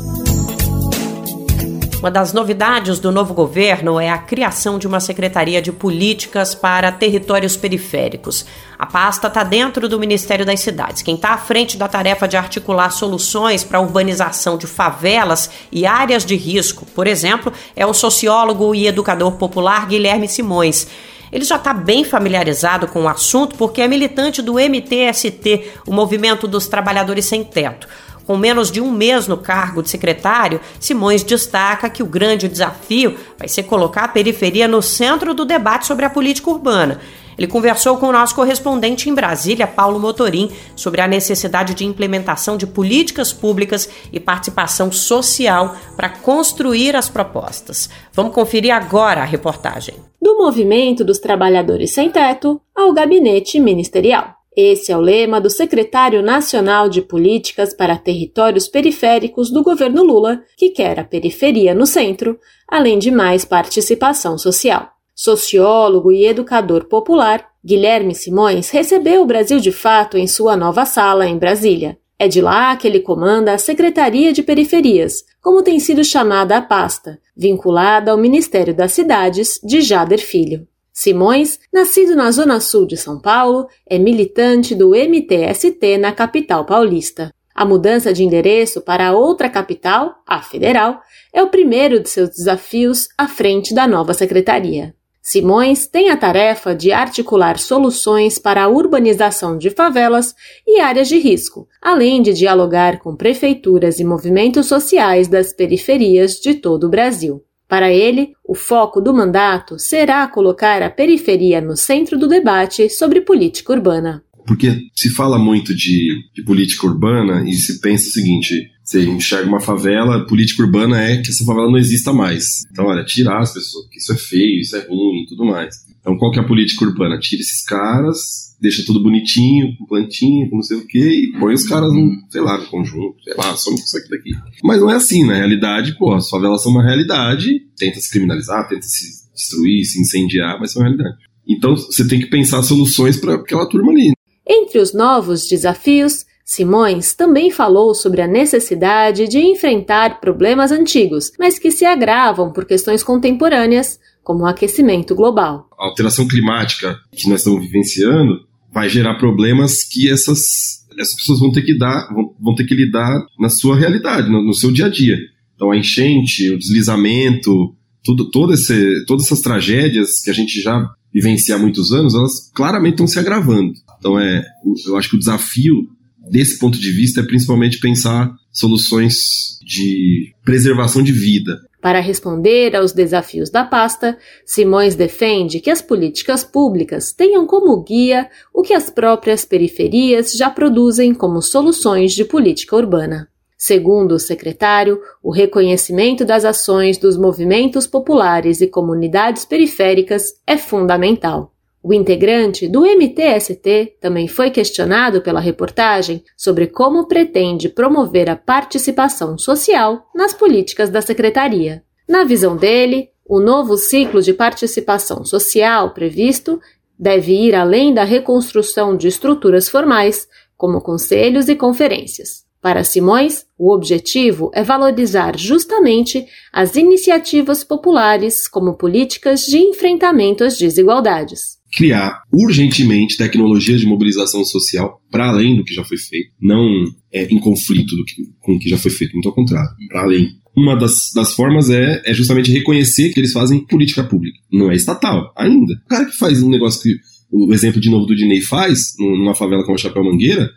Uma das novidades do novo governo é a criação de uma Secretaria de Políticas para Territórios Periféricos. A pasta está dentro do Ministério das Cidades. Quem está à frente da tarefa de articular soluções para a urbanização de favelas e áreas de risco, por exemplo, é o sociólogo e educador popular Guilherme Simões. Ele já está bem familiarizado com o assunto porque é militante do MTST, o Movimento dos Trabalhadores Sem Teto. Com menos de um mês no cargo de secretário, Simões destaca que o grande desafio vai ser colocar a periferia no centro do debate sobre a política urbana. Ele conversou com o nosso correspondente em Brasília, Paulo Motorim, sobre a necessidade de implementação de políticas públicas e participação social para construir as propostas. Vamos conferir agora a reportagem. Do movimento dos trabalhadores sem teto ao gabinete ministerial. Esse é o lema do secretário nacional de Políticas para Territórios Periféricos do governo Lula, que quer a periferia no centro, além de mais participação social. Sociólogo e educador popular, Guilherme Simões recebeu o Brasil de Fato em sua nova sala em Brasília. É de lá que ele comanda a Secretaria de Periferias, como tem sido chamada a pasta, vinculada ao Ministério das Cidades de Jader Filho. Simões, nascido na zona sul de São Paulo, é militante do MTST na capital paulista. A mudança de endereço para outra capital, a federal, é o primeiro de seus desafios à frente da nova secretaria. Simões tem a tarefa de articular soluções para a urbanização de favelas e áreas de risco, além de dialogar com prefeituras e movimentos sociais das periferias de todo o Brasil. Para ele, o foco do mandato será colocar a periferia no centro do debate sobre política urbana. Porque se fala muito de, de política urbana e se pensa o seguinte: você enxerga uma favela, política urbana é que essa favela não exista mais. Então, olha, tirar as pessoas, que isso é feio, isso é ruim e tudo mais. Então, qual que é a política urbana? Tira esses caras, deixa tudo bonitinho, com plantinha, com não sei o quê, e põe os caras, no, sei lá, no conjunto, sei lá, com isso aqui daqui. Mas não é assim, na realidade, pô, as favelas são uma realidade, tenta se criminalizar, tenta se destruir, se incendiar, mas são uma realidade. Então, você tem que pensar soluções para aquela turma ali. Entre os novos desafios, Simões também falou sobre a necessidade de enfrentar problemas antigos, mas que se agravam por questões contemporâneas, como o aquecimento global. A alteração climática que nós estamos vivenciando vai gerar problemas que essas, essas pessoas vão ter que dar, vão, vão ter que lidar na sua realidade, no, no, seu dia a dia. Então a enchente, o deslizamento, tudo, todo esse, todas essas tragédias que a gente já vivencia há muitos anos, elas claramente estão se agravando. Então é, eu acho que o desafio desse ponto de vista, é principalmente pensar soluções de preservação de vida. Para responder aos desafios da pasta, Simões defende que as políticas públicas tenham como guia o que as próprias periferias já produzem como soluções de política urbana. Segundo o secretário, o reconhecimento das ações dos movimentos populares e comunidades periféricas é fundamental. O integrante do MTST também foi questionado pela reportagem sobre como pretende promover a participação social nas políticas da secretaria. Na visão dele, o novo ciclo de participação social previsto deve ir além da reconstrução de estruturas formais, como conselhos e conferências. Para Simões, o objetivo é valorizar justamente as iniciativas populares como políticas de enfrentamento às desigualdades criar urgentemente tecnologias de mobilização social para além do que já foi feito, não é, em conflito que, com o que já foi feito, muito ao contrário, para além. Uma das, das formas é, é justamente reconhecer que eles fazem política pública, não é estatal, ainda. O cara que faz um negócio que o exemplo de novo do Dinei faz, numa favela como a Chapéu Mangueira,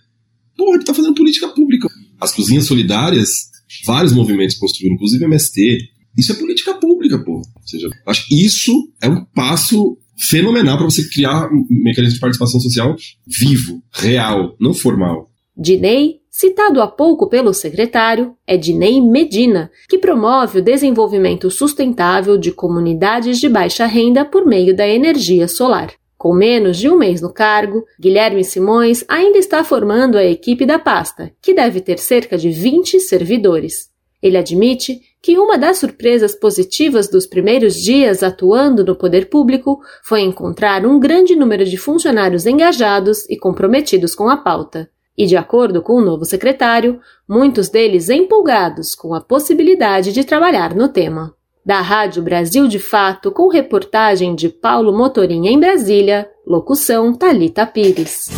pô, ele tá fazendo política pública. As cozinhas solidárias, vários movimentos construíram, inclusive MST. Isso é política pública, pô. Ou seja, acho que isso é um passo fenomenal para você criar um mecanismo de participação social vivo, real, não formal. Dinei, citado há pouco pelo secretário, é Dinei Medina, que promove o desenvolvimento sustentável de comunidades de baixa renda por meio da energia solar. Com menos de um mês no cargo, Guilherme Simões ainda está formando a equipe da pasta, que deve ter cerca de 20 servidores. Ele admite que uma das surpresas positivas dos primeiros dias atuando no poder público foi encontrar um grande número de funcionários engajados e comprometidos com a pauta. E, de acordo com o novo secretário, muitos deles empolgados com a possibilidade de trabalhar no tema. Da Rádio Brasil de Fato, com reportagem de Paulo Motorim em Brasília, locução Talita Pires.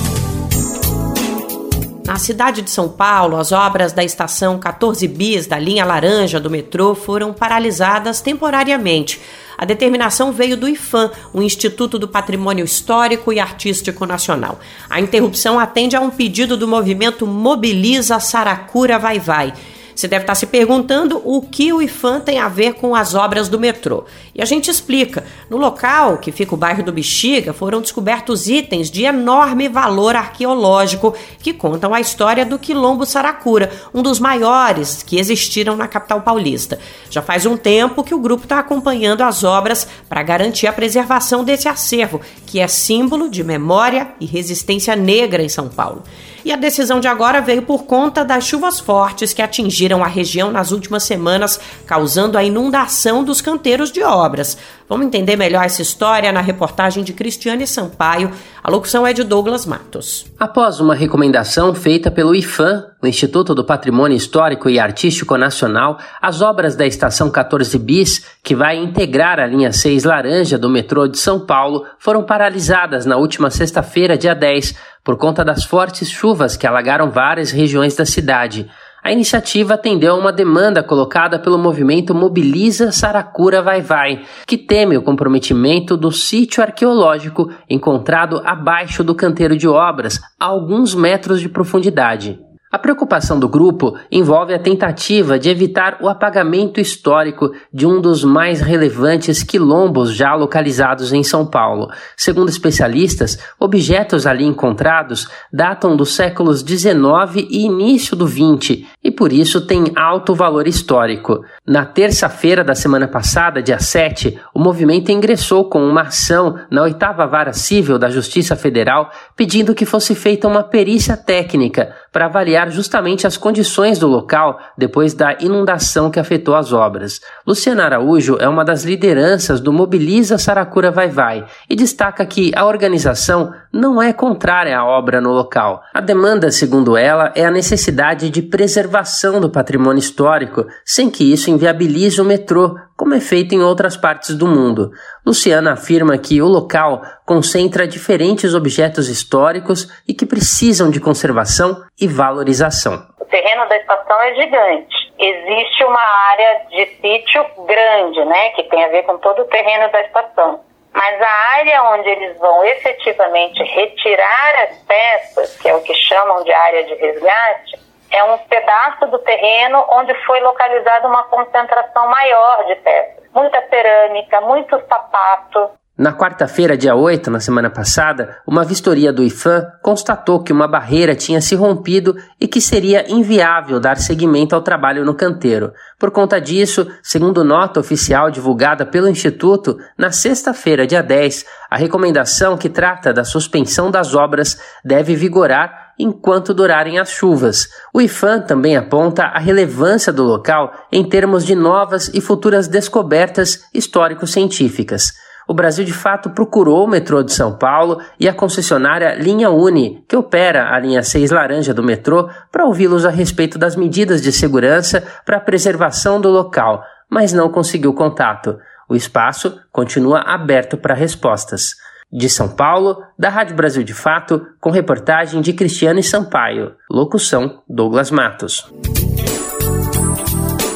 Na cidade de São Paulo, as obras da estação 14 bis da linha laranja do metrô foram paralisadas temporariamente. A determinação veio do IFAM, o Instituto do Patrimônio Histórico e Artístico Nacional. A interrupção atende a um pedido do movimento Mobiliza Saracura Vai Vai você deve estar se perguntando o que o IFAM tem a ver com as obras do metrô. E a gente explica. No local, que fica o bairro do Bexiga, foram descobertos itens de enorme valor arqueológico que contam a história do Quilombo Saracura, um dos maiores que existiram na capital paulista. Já faz um tempo que o grupo está acompanhando as obras para garantir a preservação desse acervo, que é símbolo de memória e resistência negra em São Paulo. E a decisão de agora veio por conta das chuvas fortes que atingiram a região nas últimas semanas, causando a inundação dos canteiros de obras. Vamos entender melhor essa história na reportagem de Cristiane Sampaio, A locução é de Douglas Matos. Após uma recomendação feita pelo IFAM, o Instituto do Patrimônio Histórico e Artístico Nacional, as obras da Estação 14 Bis, que vai integrar a linha 6 laranja do metrô de São Paulo, foram paralisadas na última sexta-feira, dia 10, por conta das fortes chuvas que alagaram várias regiões da cidade. A iniciativa atendeu a uma demanda colocada pelo movimento Mobiliza Saracura Vai Vai, que teme o comprometimento do sítio arqueológico encontrado abaixo do canteiro de obras, a alguns metros de profundidade. A preocupação do grupo envolve a tentativa de evitar o apagamento histórico de um dos mais relevantes quilombos já localizados em São Paulo. Segundo especialistas, objetos ali encontrados datam dos séculos XIX e início do XX e por isso têm alto valor histórico. Na terça-feira da semana passada, dia 7, o movimento ingressou com uma ação na oitava vara civil da Justiça Federal pedindo que fosse feita uma perícia técnica para avaliar justamente as condições do local depois da inundação que afetou as obras. Luciana Araújo é uma das lideranças do Mobiliza Saracura Vai Vai e destaca que a organização não é contrária à obra no local. A demanda, segundo ela, é a necessidade de preservação do patrimônio histórico, sem que isso inviabilize o metrô, como é feito em outras partes do mundo. Luciana afirma que o local concentra diferentes objetos históricos e que precisam de conservação e valorização. O terreno da estação é gigante. Existe uma área de sítio grande, né, que tem a ver com todo o terreno da estação. Mas a área onde eles vão efetivamente retirar as peças, que é o que chamam de área de resgate, é um pedaço do terreno onde foi localizada uma concentração maior de peças. Muita cerâmica, muito sapato, na quarta-feira, dia 8, na semana passada, uma vistoria do IFAM constatou que uma barreira tinha se rompido e que seria inviável dar seguimento ao trabalho no canteiro. Por conta disso, segundo nota oficial divulgada pelo Instituto, na sexta-feira, dia 10, a recomendação que trata da suspensão das obras deve vigorar enquanto durarem as chuvas. O IFAM também aponta a relevância do local em termos de novas e futuras descobertas histórico-científicas o Brasil de fato procurou o metrô de São Paulo e a concessionária Linha Uni, que opera a linha 6 laranja do metrô, para ouvi-los a respeito das medidas de segurança para a preservação do local, mas não conseguiu contato. O espaço continua aberto para respostas. De São Paulo, da Rádio Brasil de Fato, com reportagem de Cristiane Sampaio. Locução: Douglas Matos.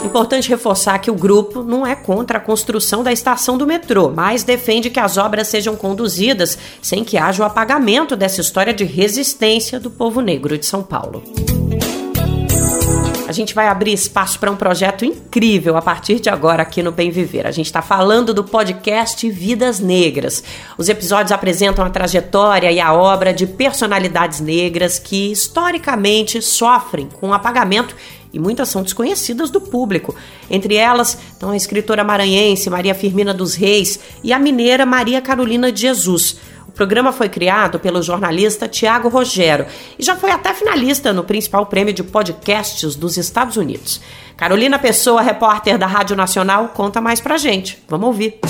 Importante reforçar que o grupo não é contra a construção da estação do metrô, mas defende que as obras sejam conduzidas sem que haja o apagamento dessa história de resistência do povo negro de São Paulo. Gente vai abrir espaço para um projeto incrível a partir de agora aqui no Bem Viver. A gente está falando do podcast Vidas Negras. Os episódios apresentam a trajetória e a obra de personalidades negras que historicamente sofrem com apagamento e muitas são desconhecidas do público. Entre elas estão a escritora maranhense Maria Firmina dos Reis e a mineira Maria Carolina de Jesus. O programa foi criado pelo jornalista Tiago Rogero e já foi até finalista no principal prêmio de podcasts dos Estados Unidos. Carolina Pessoa, repórter da Rádio Nacional, conta mais pra gente. Vamos ouvir.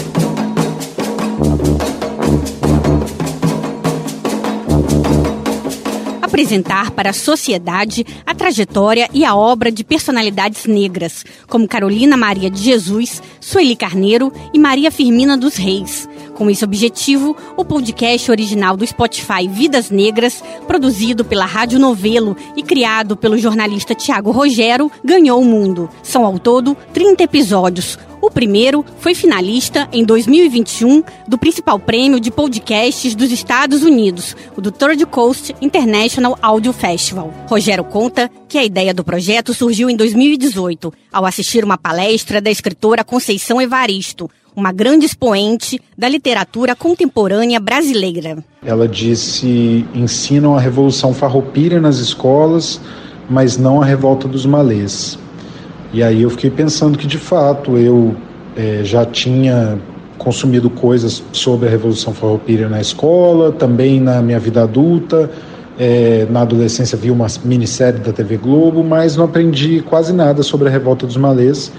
apresentar para a sociedade a trajetória e a obra de personalidades negras, como Carolina Maria de Jesus, Sueli Carneiro e Maria Firmina dos Reis. Com esse objetivo, o podcast original do Spotify Vidas Negras, produzido pela Rádio Novelo e criado pelo jornalista Tiago Rogero, ganhou o mundo. São ao todo 30 episódios, o primeiro foi finalista em 2021 do principal prêmio de podcasts dos Estados Unidos, o do Third Coast International Audio Festival. Rogério conta que a ideia do projeto surgiu em 2018, ao assistir uma palestra da escritora Conceição Evaristo, uma grande expoente da literatura contemporânea brasileira. Ela disse: ensinam a Revolução Farroupilha nas escolas, mas não a Revolta dos Malês. E aí eu fiquei pensando que de fato eu é, já tinha consumido coisas sobre a Revolução Farroupilha na escola, também na minha vida adulta. É, na adolescência vi uma minissérie da TV Globo, mas não aprendi quase nada sobre a Revolta dos Malês.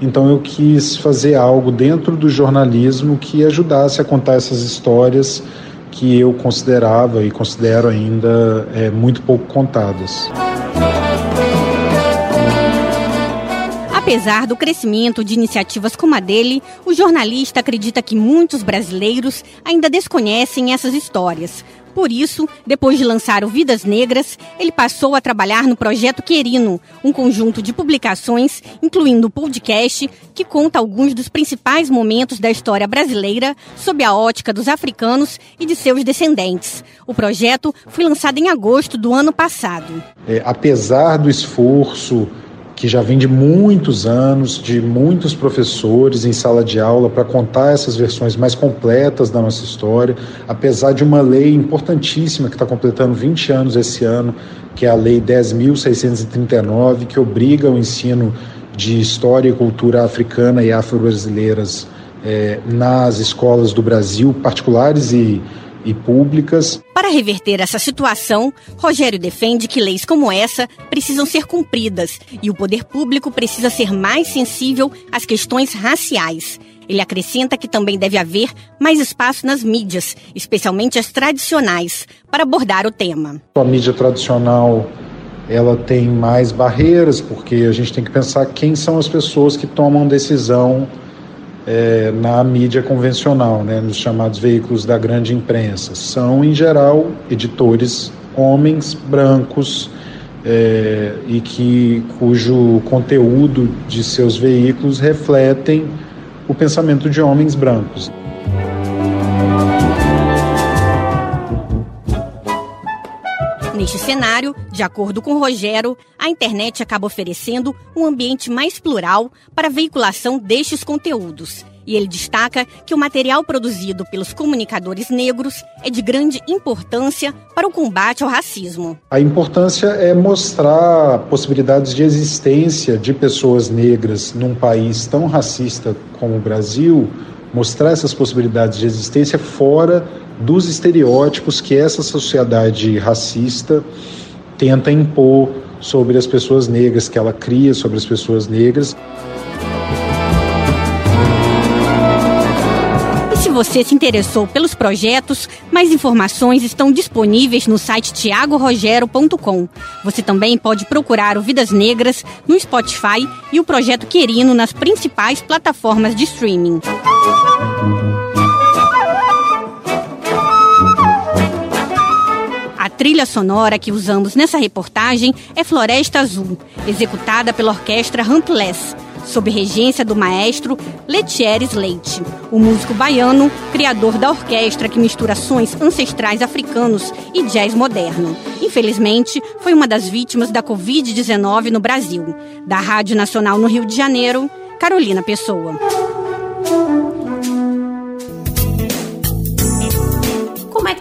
Então eu quis fazer algo dentro do jornalismo que ajudasse a contar essas histórias que eu considerava e considero ainda é, muito pouco contadas. Apesar do crescimento de iniciativas como a dele, o jornalista acredita que muitos brasileiros ainda desconhecem essas histórias. Por isso, depois de lançar o Vidas Negras, ele passou a trabalhar no Projeto Querino, um conjunto de publicações, incluindo o podcast, que conta alguns dos principais momentos da história brasileira sob a ótica dos africanos e de seus descendentes. O projeto foi lançado em agosto do ano passado. É, apesar do esforço que já vem de muitos anos, de muitos professores em sala de aula para contar essas versões mais completas da nossa história, apesar de uma lei importantíssima que está completando 20 anos esse ano, que é a Lei 10.639, que obriga o ensino de história e cultura africana e afro-brasileiras é, nas escolas do Brasil, particulares e e públicas. Para reverter essa situação, Rogério defende que leis como essa precisam ser cumpridas e o poder público precisa ser mais sensível às questões raciais. Ele acrescenta que também deve haver mais espaço nas mídias, especialmente as tradicionais, para abordar o tema. A mídia tradicional ela tem mais barreiras, porque a gente tem que pensar quem são as pessoas que tomam decisão é, na mídia convencional, né, nos chamados veículos da grande imprensa. São, em geral, editores homens brancos é, e que cujo conteúdo de seus veículos refletem o pensamento de homens brancos. Neste cenário, de acordo com Rogério, a internet acaba oferecendo um ambiente mais plural para a veiculação destes conteúdos. E ele destaca que o material produzido pelos comunicadores negros é de grande importância para o combate ao racismo. A importância é mostrar possibilidades de existência de pessoas negras num país tão racista como o Brasil, mostrar essas possibilidades de existência fora dos estereótipos que essa sociedade racista tenta impor sobre as pessoas negras, que ela cria sobre as pessoas negras. Você se interessou pelos projetos, mais informações estão disponíveis no site tiagorogero.com. Você também pode procurar o Vidas Negras no Spotify e o Projeto Querino nas principais plataformas de streaming. trilha sonora que usamos nessa reportagem é Floresta Azul, executada pela orquestra Huntless, sob regência do maestro Letieres Leite, o músico baiano, criador da orquestra que mistura sons ancestrais africanos e jazz moderno. Infelizmente, foi uma das vítimas da Covid-19 no Brasil. Da Rádio Nacional no Rio de Janeiro, Carolina Pessoa.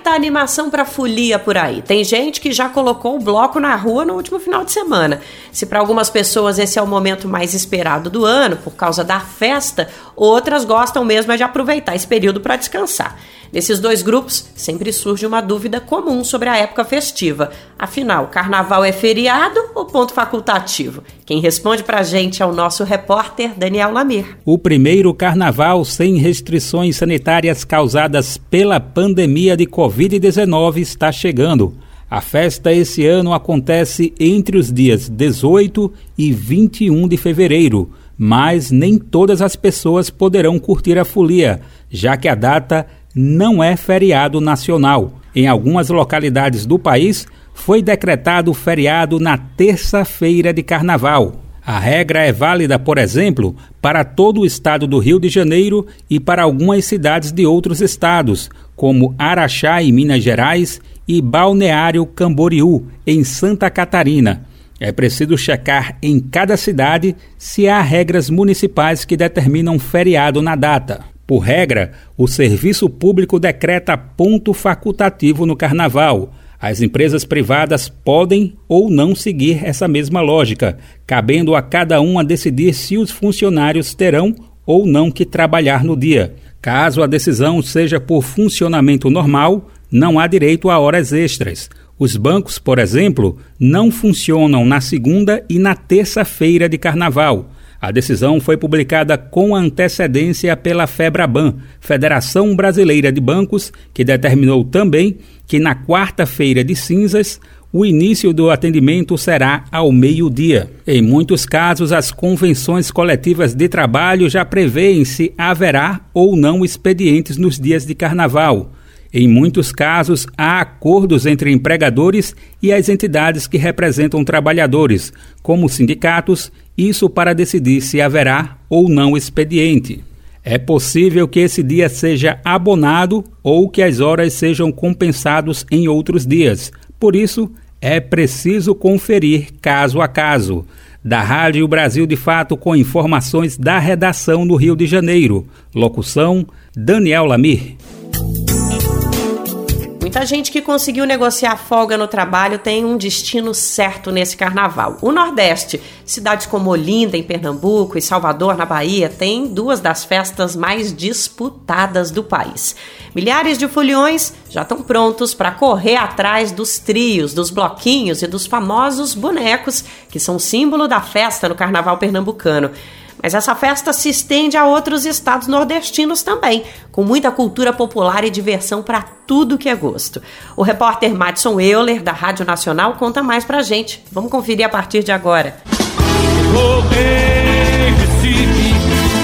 Tá a animação para folia por aí? Tem gente que já colocou o bloco na rua no último final de semana. Se para algumas pessoas esse é o momento mais esperado do ano por causa da festa, outras gostam mesmo é de aproveitar esse período para descansar. Nesses dois grupos, sempre surge uma dúvida comum sobre a época festiva. Afinal, carnaval é feriado ou ponto facultativo? Quem responde pra gente é o nosso repórter Daniel Lamir. O primeiro carnaval sem restrições sanitárias causadas pela pandemia de Covid-19 está chegando. A festa esse ano acontece entre os dias 18 e 21 de fevereiro, mas nem todas as pessoas poderão curtir a folia, já que a data não é feriado nacional. Em algumas localidades do país, foi decretado feriado na terça-feira de carnaval. A regra é válida, por exemplo, para todo o estado do Rio de Janeiro e para algumas cidades de outros estados, como Araxá, em Minas Gerais, e Balneário Camboriú, em Santa Catarina. É preciso checar em cada cidade se há regras municipais que determinam feriado na data. Por regra, o serviço público decreta ponto facultativo no carnaval. As empresas privadas podem ou não seguir essa mesma lógica, cabendo a cada um a decidir se os funcionários terão ou não que trabalhar no dia. Caso a decisão seja por funcionamento normal, não há direito a horas extras. Os bancos, por exemplo, não funcionam na segunda e na terça-feira de carnaval. A decisão foi publicada com antecedência pela FEBRABAN, Federação Brasileira de Bancos, que determinou também que na quarta-feira de cinzas o início do atendimento será ao meio-dia. Em muitos casos, as convenções coletivas de trabalho já prevêem se haverá ou não expedientes nos dias de carnaval. Em muitos casos, há acordos entre empregadores e as entidades que representam trabalhadores, como sindicatos, isso para decidir se haverá ou não expediente. É possível que esse dia seja abonado ou que as horas sejam compensados em outros dias. Por isso, é preciso conferir caso a caso. Da Rádio Brasil de Fato com informações da redação do Rio de Janeiro. Locução: Daniel Lamir. Muita gente que conseguiu negociar folga no trabalho tem um destino certo nesse carnaval. O Nordeste, cidades como Olinda, em Pernambuco, e Salvador, na Bahia, têm duas das festas mais disputadas do país. Milhares de foliões já estão prontos para correr atrás dos trios, dos bloquinhos e dos famosos bonecos, que são símbolo da festa no carnaval pernambucano. Mas essa festa se estende a outros estados nordestinos também, com muita cultura popular e diversão para tudo que é gosto. O repórter Madison Euler, da Rádio Nacional, conta mais pra gente. Vamos conferir a partir de agora. Recife,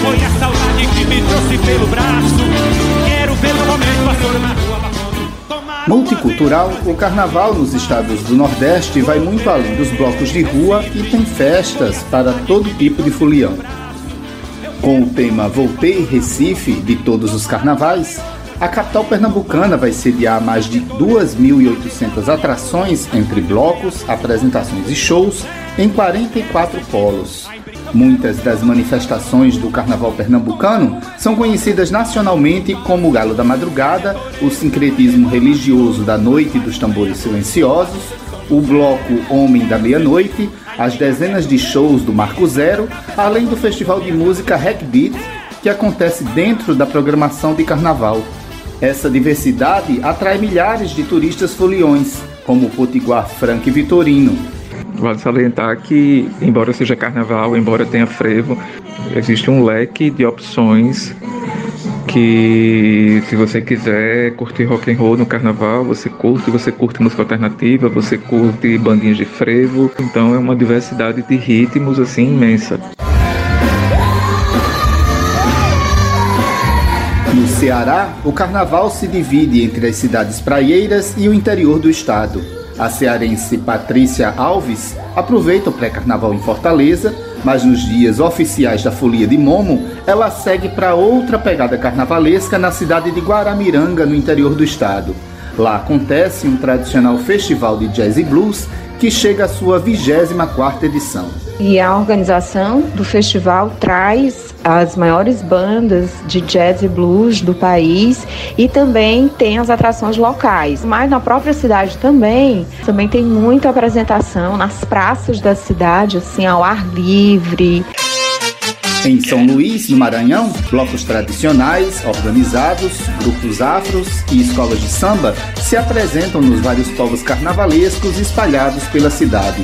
foi a saudade que me trouxe pelo braço. Quero ver momento na rua. Multicultural, o carnaval nos estados do Nordeste vai muito além dos blocos de rua e tem festas para todo tipo de folião. Com o tema Voltei Recife de todos os carnavais, a capital pernambucana vai sediar mais de 2.800 atrações entre blocos, apresentações e shows em 44 polos. Muitas das manifestações do carnaval pernambucano são conhecidas nacionalmente como o Galo da Madrugada, o sincretismo religioso da Noite dos Tambores Silenciosos, o bloco Homem da Meia-Noite, as dezenas de shows do Marco Zero, além do festival de música Hackbeat, que acontece dentro da programação de carnaval. Essa diversidade atrai milhares de turistas foliões, como o Potiguar Frank Vitorino. Vale salientar que, embora seja carnaval, embora tenha frevo, existe um leque de opções que se você quiser curtir rock and roll no carnaval, você curte, você curte música alternativa, você curte bandinhas de frevo, então é uma diversidade de ritmos assim imensa. No Ceará, o carnaval se divide entre as cidades praieiras e o interior do estado. A cearense Patrícia Alves aproveita o pré-carnaval em Fortaleza mas nos dias oficiais da Folia de Momo, ela segue para outra pegada carnavalesca na cidade de Guaramiranga, no interior do estado. Lá acontece um tradicional festival de jazz e blues que chega à sua 24ª edição. E a organização do festival traz as maiores bandas de jazz e blues do país e também tem as atrações locais. Mas na própria cidade também, também tem muita apresentação nas praças da cidade, assim, ao ar livre. Em São Luís, no Maranhão, blocos tradicionais, organizados, grupos afros e escolas de samba se apresentam nos vários povos carnavalescos espalhados pela cidade.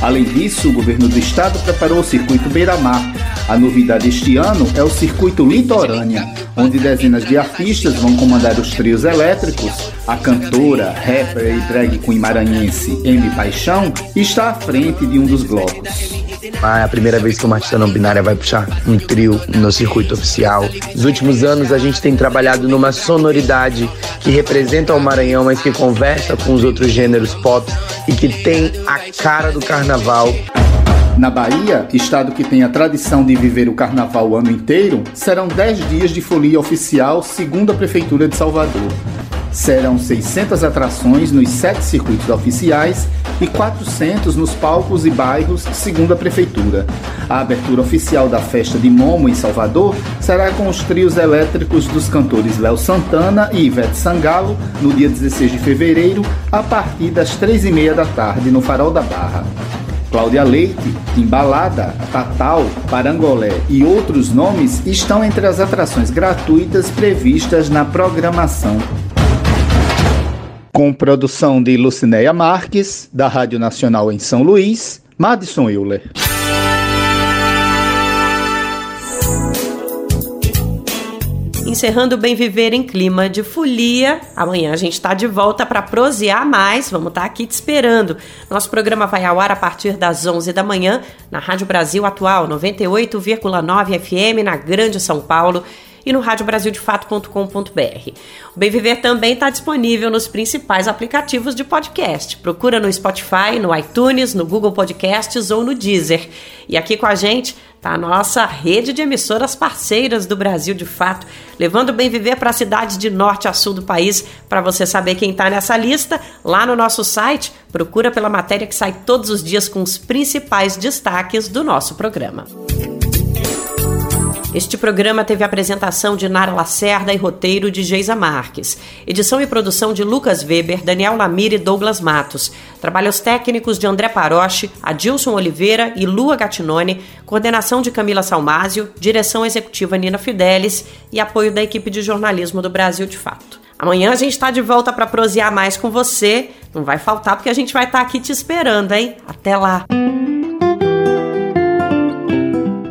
Além disso, o governo do estado preparou o circuito Beira-Mar. A novidade este ano é o circuito Litorânea, onde dezenas de artistas vão comandar os trios elétricos. A cantora, rapper e drag queen maranhense M Paixão está à frente de um dos blocos. É a primeira vez que uma artista não binária vai puxar um trio no circuito oficial. Nos últimos anos a gente tem trabalhado numa sonoridade que representa o Maranhão, mas que conversa com os outros gêneros pop e que tem a cara do carnaval. Na Bahia, estado que tem a tradição de viver o carnaval o ano inteiro, serão 10 dias de folia oficial, segundo a Prefeitura de Salvador. Serão 600 atrações nos sete circuitos oficiais e 400 nos palcos e bairros, segundo a Prefeitura. A abertura oficial da festa de Momo em Salvador será com os trios elétricos dos cantores Léo Santana e Ivete Sangalo no dia 16 de fevereiro, a partir das três e meia da tarde, no Farol da Barra. Cláudia Leite, Embalada, Tatal, Parangolé e outros nomes estão entre as atrações gratuitas previstas na programação. Com produção de Lucinéia Marques, da Rádio Nacional em São Luís, Madison Euler. Encerrando o Bem Viver em clima de folia. Amanhã a gente está de volta para prosear mais. Vamos estar tá aqui te esperando. Nosso programa vai ao ar a partir das 11 da manhã na Rádio Brasil Atual 98,9 FM na Grande São Paulo e no radiobrasildefato.com.br. O Bem Viver também está disponível nos principais aplicativos de podcast. Procura no Spotify, no iTunes, no Google Podcasts ou no Deezer. E aqui com a gente está a nossa rede de emissoras parceiras do Brasil de Fato, levando o Bem Viver para a cidade de norte a sul do país. Para você saber quem está nessa lista, lá no nosso site, procura pela matéria que sai todos os dias com os principais destaques do nosso programa. Este programa teve apresentação de Nara Lacerda e roteiro de Geisa Marques. Edição e produção de Lucas Weber, Daniel Lamir e Douglas Matos. Trabalhos técnicos de André Paroche, Adilson Oliveira e Lua Gatinone. Coordenação de Camila Salmásio. Direção executiva Nina Fidelis. E apoio da equipe de jornalismo do Brasil de Fato. Amanhã a gente está de volta para prosear mais com você. Não vai faltar porque a gente vai estar tá aqui te esperando, hein? Até lá!